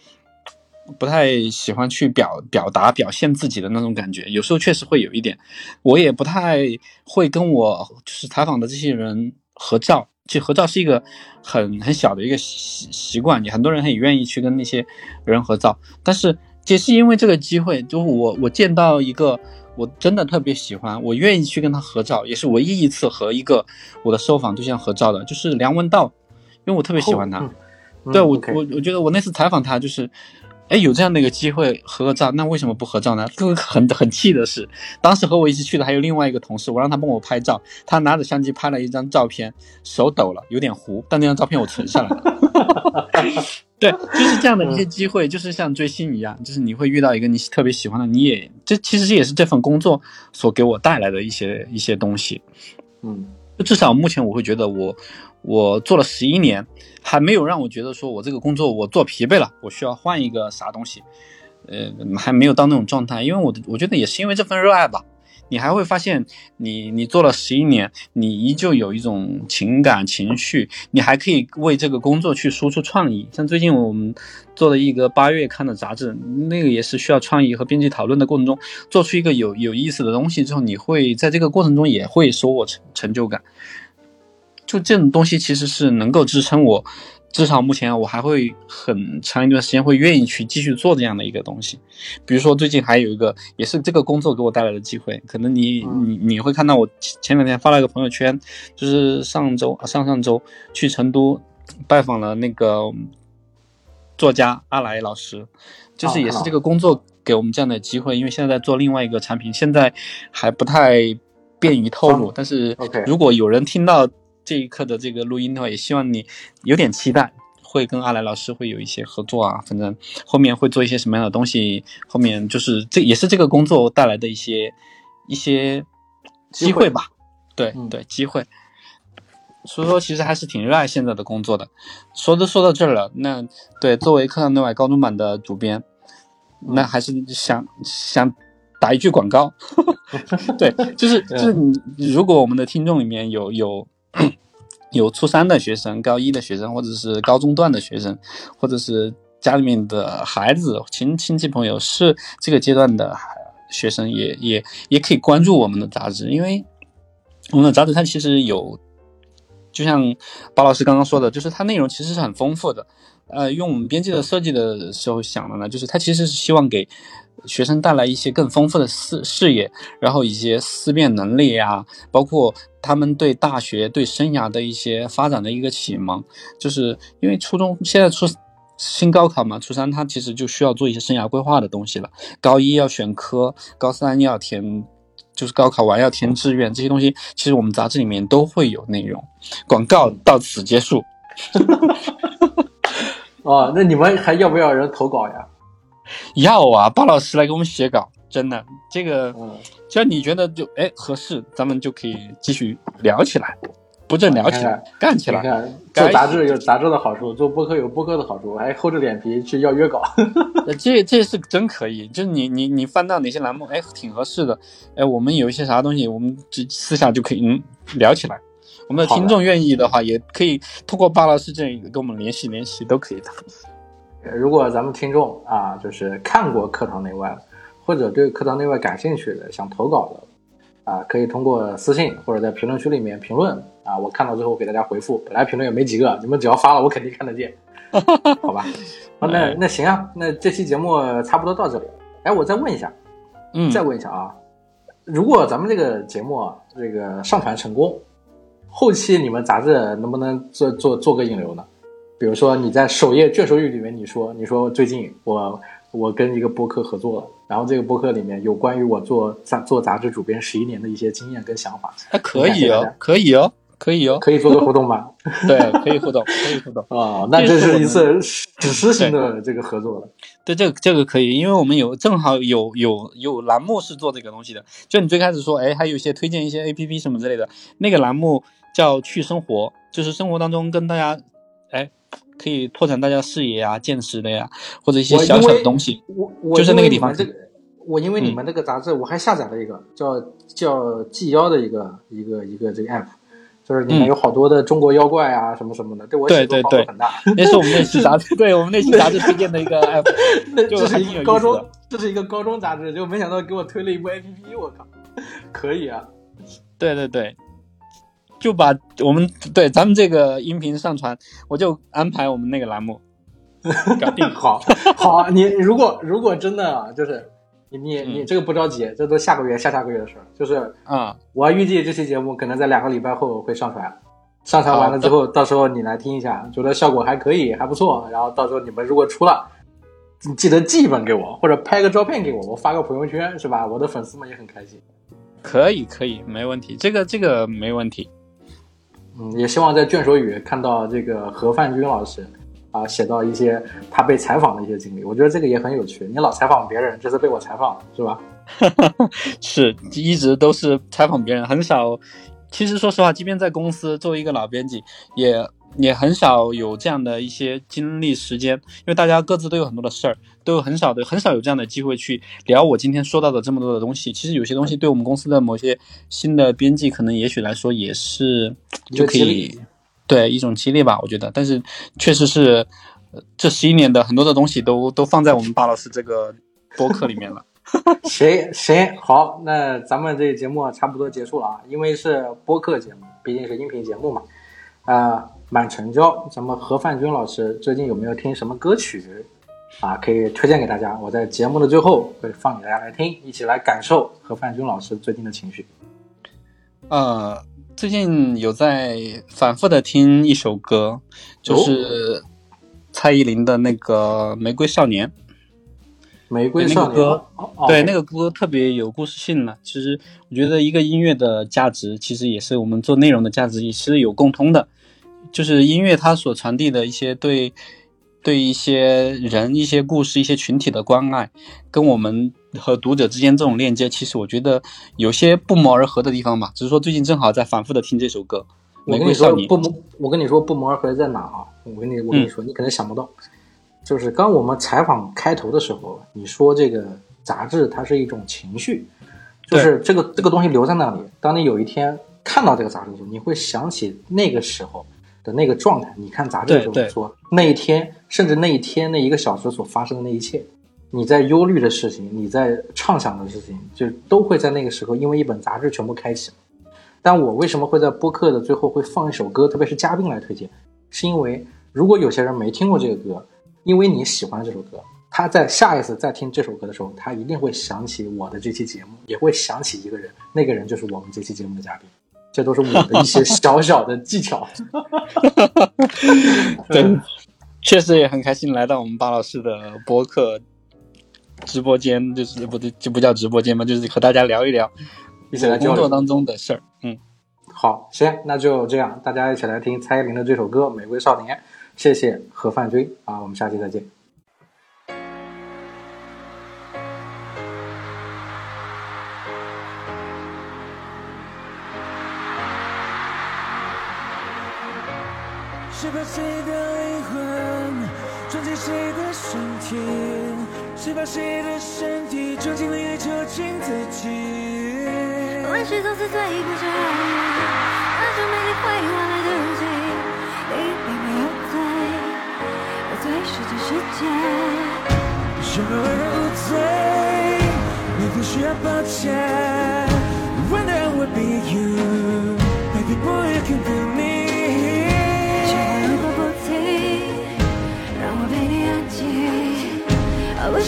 不太喜欢去表表达表现自己的那种感觉，有时候确实会有一点，我也不太会跟我就是采访的这些人合照。其实合照是一个很很小的一个习习惯，你很多人很愿意去跟那些人合照，但是也是因为这个机会，就我我见到一个我真的特别喜欢，我愿意去跟他合照，也是唯一一次和一个我的受访对象合照的，就是梁文道，因为我特别喜欢他，对我我我觉得我那次采访他就是。哎，有这样的一个机会合个照，那为什么不合照呢？更很很气的是，当时和我一起去的还有另外一个同事，我让他帮我拍照，他拿着相机拍了一张照片，手抖了，有点糊，但那张照片我存下来了。对，就是这样的一些机会，就是像追星一样，就是你会遇到一个你特别喜欢的，你也这其实也是这份工作所给我带来的一些一些东西。嗯，至少目前我会觉得我。我做了十一年，还没有让我觉得说我这个工作我做疲惫了，我需要换一个啥东西，呃，还没有到那种状态。因为我的我觉得也是因为这份热爱吧。你还会发现，你你做了十一年，你依旧有一种情感情绪，你还可以为这个工作去输出创意。像最近我们做了一个八月刊的杂志，那个也是需要创意和编辑讨论的过程中，做出一个有有意思的东西之后，你会在这个过程中也会收获成成就感。就这种东西其实是能够支撑我，至少目前我还会很长一段时间会愿意去继续做这样的一个东西。比如说最近还有一个也是这个工作给我带来的机会，可能你你你会看到我前两天发了一个朋友圈，就是上周上上周去成都拜访了那个作家阿来老师，就是也是这个工作给我们这样的机会，因为现在在做另外一个产品，现在还不太便于透露，但是如果有人听到。这一刻的这个录音的话，也希望你有点期待，会跟阿来老师会有一些合作啊。反正后面会做一些什么样的东西，后面就是这也是这个工作带来的一些一些机会吧。对嗯对，机会。所以说，其实还是挺热爱现在的工作的。说都说到这儿了，那对作为课堂内外高中版的主编，那还是想想打一句广告。对，就是 就是你，如果我们的听众里面有有 有初三的学生、高一的学生，或者是高中段的学生，或者是家里面的孩子、亲亲戚朋友是这个阶段的学生，也也也可以关注我们的杂志，因为我们的杂志它其实有，就像包老师刚刚说的，就是它内容其实是很丰富的。呃，用我们编辑的设计的时候想的呢，就是它其实是希望给学生带来一些更丰富的视视野，然后一些思辨能力呀、包括他们对大学、对生涯的一些发展的一个启蒙。就是因为初中现在初新高考嘛，初三他其实就需要做一些生涯规划的东西了。高一要选科，高三要填，就是高考完要填志愿，这些东西其实我们杂志里面都会有内容。广告到此结束。哦，那你们还要不要人投稿呀？要啊，巴老师来给我们写稿，真的，这个嗯，只要你觉得就哎合适，咱们就可以继续聊起来，不正聊起来，干起来。做杂志有杂志的好处，做播客有播客的好处，还厚着脸皮去要约稿。呃这这是真可以，就是你你你翻到哪些栏目，哎，挺合适的，哎，我们有一些啥东西，我们就私下就可以嗯聊起来。我们的听众愿意的话，也可以通过巴老师这里跟我们联系联系，都可以的。如果咱们听众啊，就是看过课堂内外，或者对课堂内外感兴趣的，想投稿的啊，可以通过私信或者在评论区里面评论啊，我看到之后给大家回复。本来评论也没几个，你们只要发了，我肯定看得见，好吧？好，那那行啊，那这期节目差不多到这里。哎，我再问一下，嗯，再问一下啊，如果咱们这个节目啊，这个上传成功，后期你们杂志能不能做做做个引流呢？比如说你在首页卷首语里面你说你说最近我我跟一个播客合作了，然后这个播客里面有关于我做杂做杂志主编十一年的一些经验跟想法，还可以哦可以哦，可以哦，可以做个互动吧？对，可以互动，可以互动。哦，那这是一次史诗性的这个合作了。对，这个这个可以，因为我们有正好有有有栏目是做这个东西的。就你最开始说，哎，还有一些推荐一些 A P P 什么之类的，那个栏目叫“去生活”，就是生活当中跟大家，哎，可以拓展大家视野啊、见识的呀，或者一些小小的东西。我我就是那个地方因为你们这个，我因为你们这个杂志，我还下载了一个叫叫纪妖的一个一个一个这个 app，就是里面有好多的中国妖怪啊什么什么的，对我对对帮助很大。那是我们那期杂 志，对我们那期杂志推荐的一个 app，那这是一个高中这是一个高中杂志，就没想到给我推了一部 APP，我靠，可以啊！对对对，就把我们对咱们这个音频上传，我就安排我们那个栏目，搞定。好，好啊，你如果如果真的啊，就是你你你嗯这个不着急，这都下个月下下个月的事儿，就是啊、我预计这期节目可能在两个礼拜后会上传，上传完了之后，到时候你来听一下，觉得效果还可以，还不错，然后到时候你们如果出了，你记得寄一本给我，或者拍个照片给我，我发个朋友圈，是吧？我的粉丝们也很开心。可以可以，没问题，这个这个没问题。嗯，也希望在卷首语看到这个何范军老师啊，写到一些他被采访的一些经历，我觉得这个也很有趣。你老采访别人，这次被我采访了，是吧？是一直都是采访别人，很少。其实说实话，即便在公司作为一个老编辑，也也很少有这样的一些精力时间，因为大家各自都有很多的事儿，都有很少的很少有这样的机会去聊我今天说到的这么多的东西。其实有些东西对我们公司的某些新的编辑，可能也许来说也是就可以对一种激励吧，我觉得。但是确实是呃这十一年的很多的东西都 都放在我们巴老师这个播客里面了。谁谁，好，那咱们这个节目差不多结束了啊，因为是播客节目，毕竟是音频节目嘛。啊、满城郊，咱们何范军老师最近有没有听什么歌曲啊？可以推荐给大家。我在节目的最后会放给大家来听，一起来感受何范军老师最近的情绪。呃，最近有在反复的听一首歌，就是蔡依林的那个《玫瑰少年》。玫瑰少年，那个歌哦哦对，那个歌特别有故事性呢。其实我觉得一个音乐的价值，其实也是我们做内容的价值，也是有共通的。就是音乐它所传递的一些对对一些人、一些故事、一些群体的关爱，跟我们和读者之间这种链接，其实我觉得有些不谋而合的地方吧。只是说最近正好在反复的听这首歌《我跟你说。不谋，我跟你说不谋而合在哪啊？我跟你我跟你说，你可能想不到，就是刚我们采访开头的时候，你说这个杂志它是一种情绪，就是这个这个东西留在那里。当你有一天看到这个杂志的时候，你会想起那个时候的那个状态。你看杂志的时候，说那一天，甚至那一天那一个小时所发生的那一切，你在忧虑的事情，你在畅想的事情，就都会在那个时候因为一本杂志全部开启了。但我为什么会在播客的最后会放一首歌，特别是嘉宾来推荐，是因为如果有些人没听过这个歌，因为你喜欢这首歌，他在下一次再听这首歌的时候，他一定会想起我的这期节目，也会想起一个人，那个人就是我们这期节目的嘉宾。这都是我的一些小小的技巧。对，确实也很开心来到我们巴老师的播客直播间，就是不对，就不叫直播间嘛，就是和大家聊一聊一起来。工作当中的事儿。嗯，好，行，那就这样，大家一起来听蔡依林的这首歌《玫瑰少年》。谢谢何范军啊，我们下期再见。身体？谁把谁的身体装进灵里囚禁自己？万事都是最不着那种美丽会换来的记忆，并没有罪，有罪是这世界。什么为人无罪？你不需要抱歉。When there would be you, I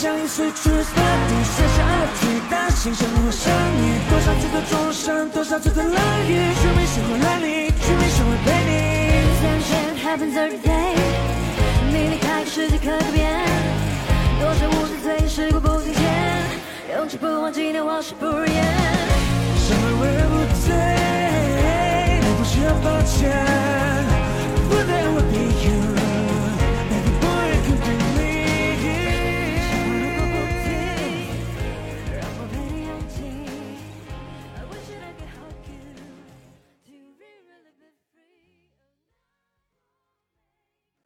像一岁初次的你，下爱去担心什么想你，多少次的钟声，多少次的冷雨，却没谁会来你，却没谁会陪你。Happens every day，你离开始世界可变，多少无数岁时过不停歇，永垂不忘纪念往事不如烟。什么为人不醉，不需要抱歉。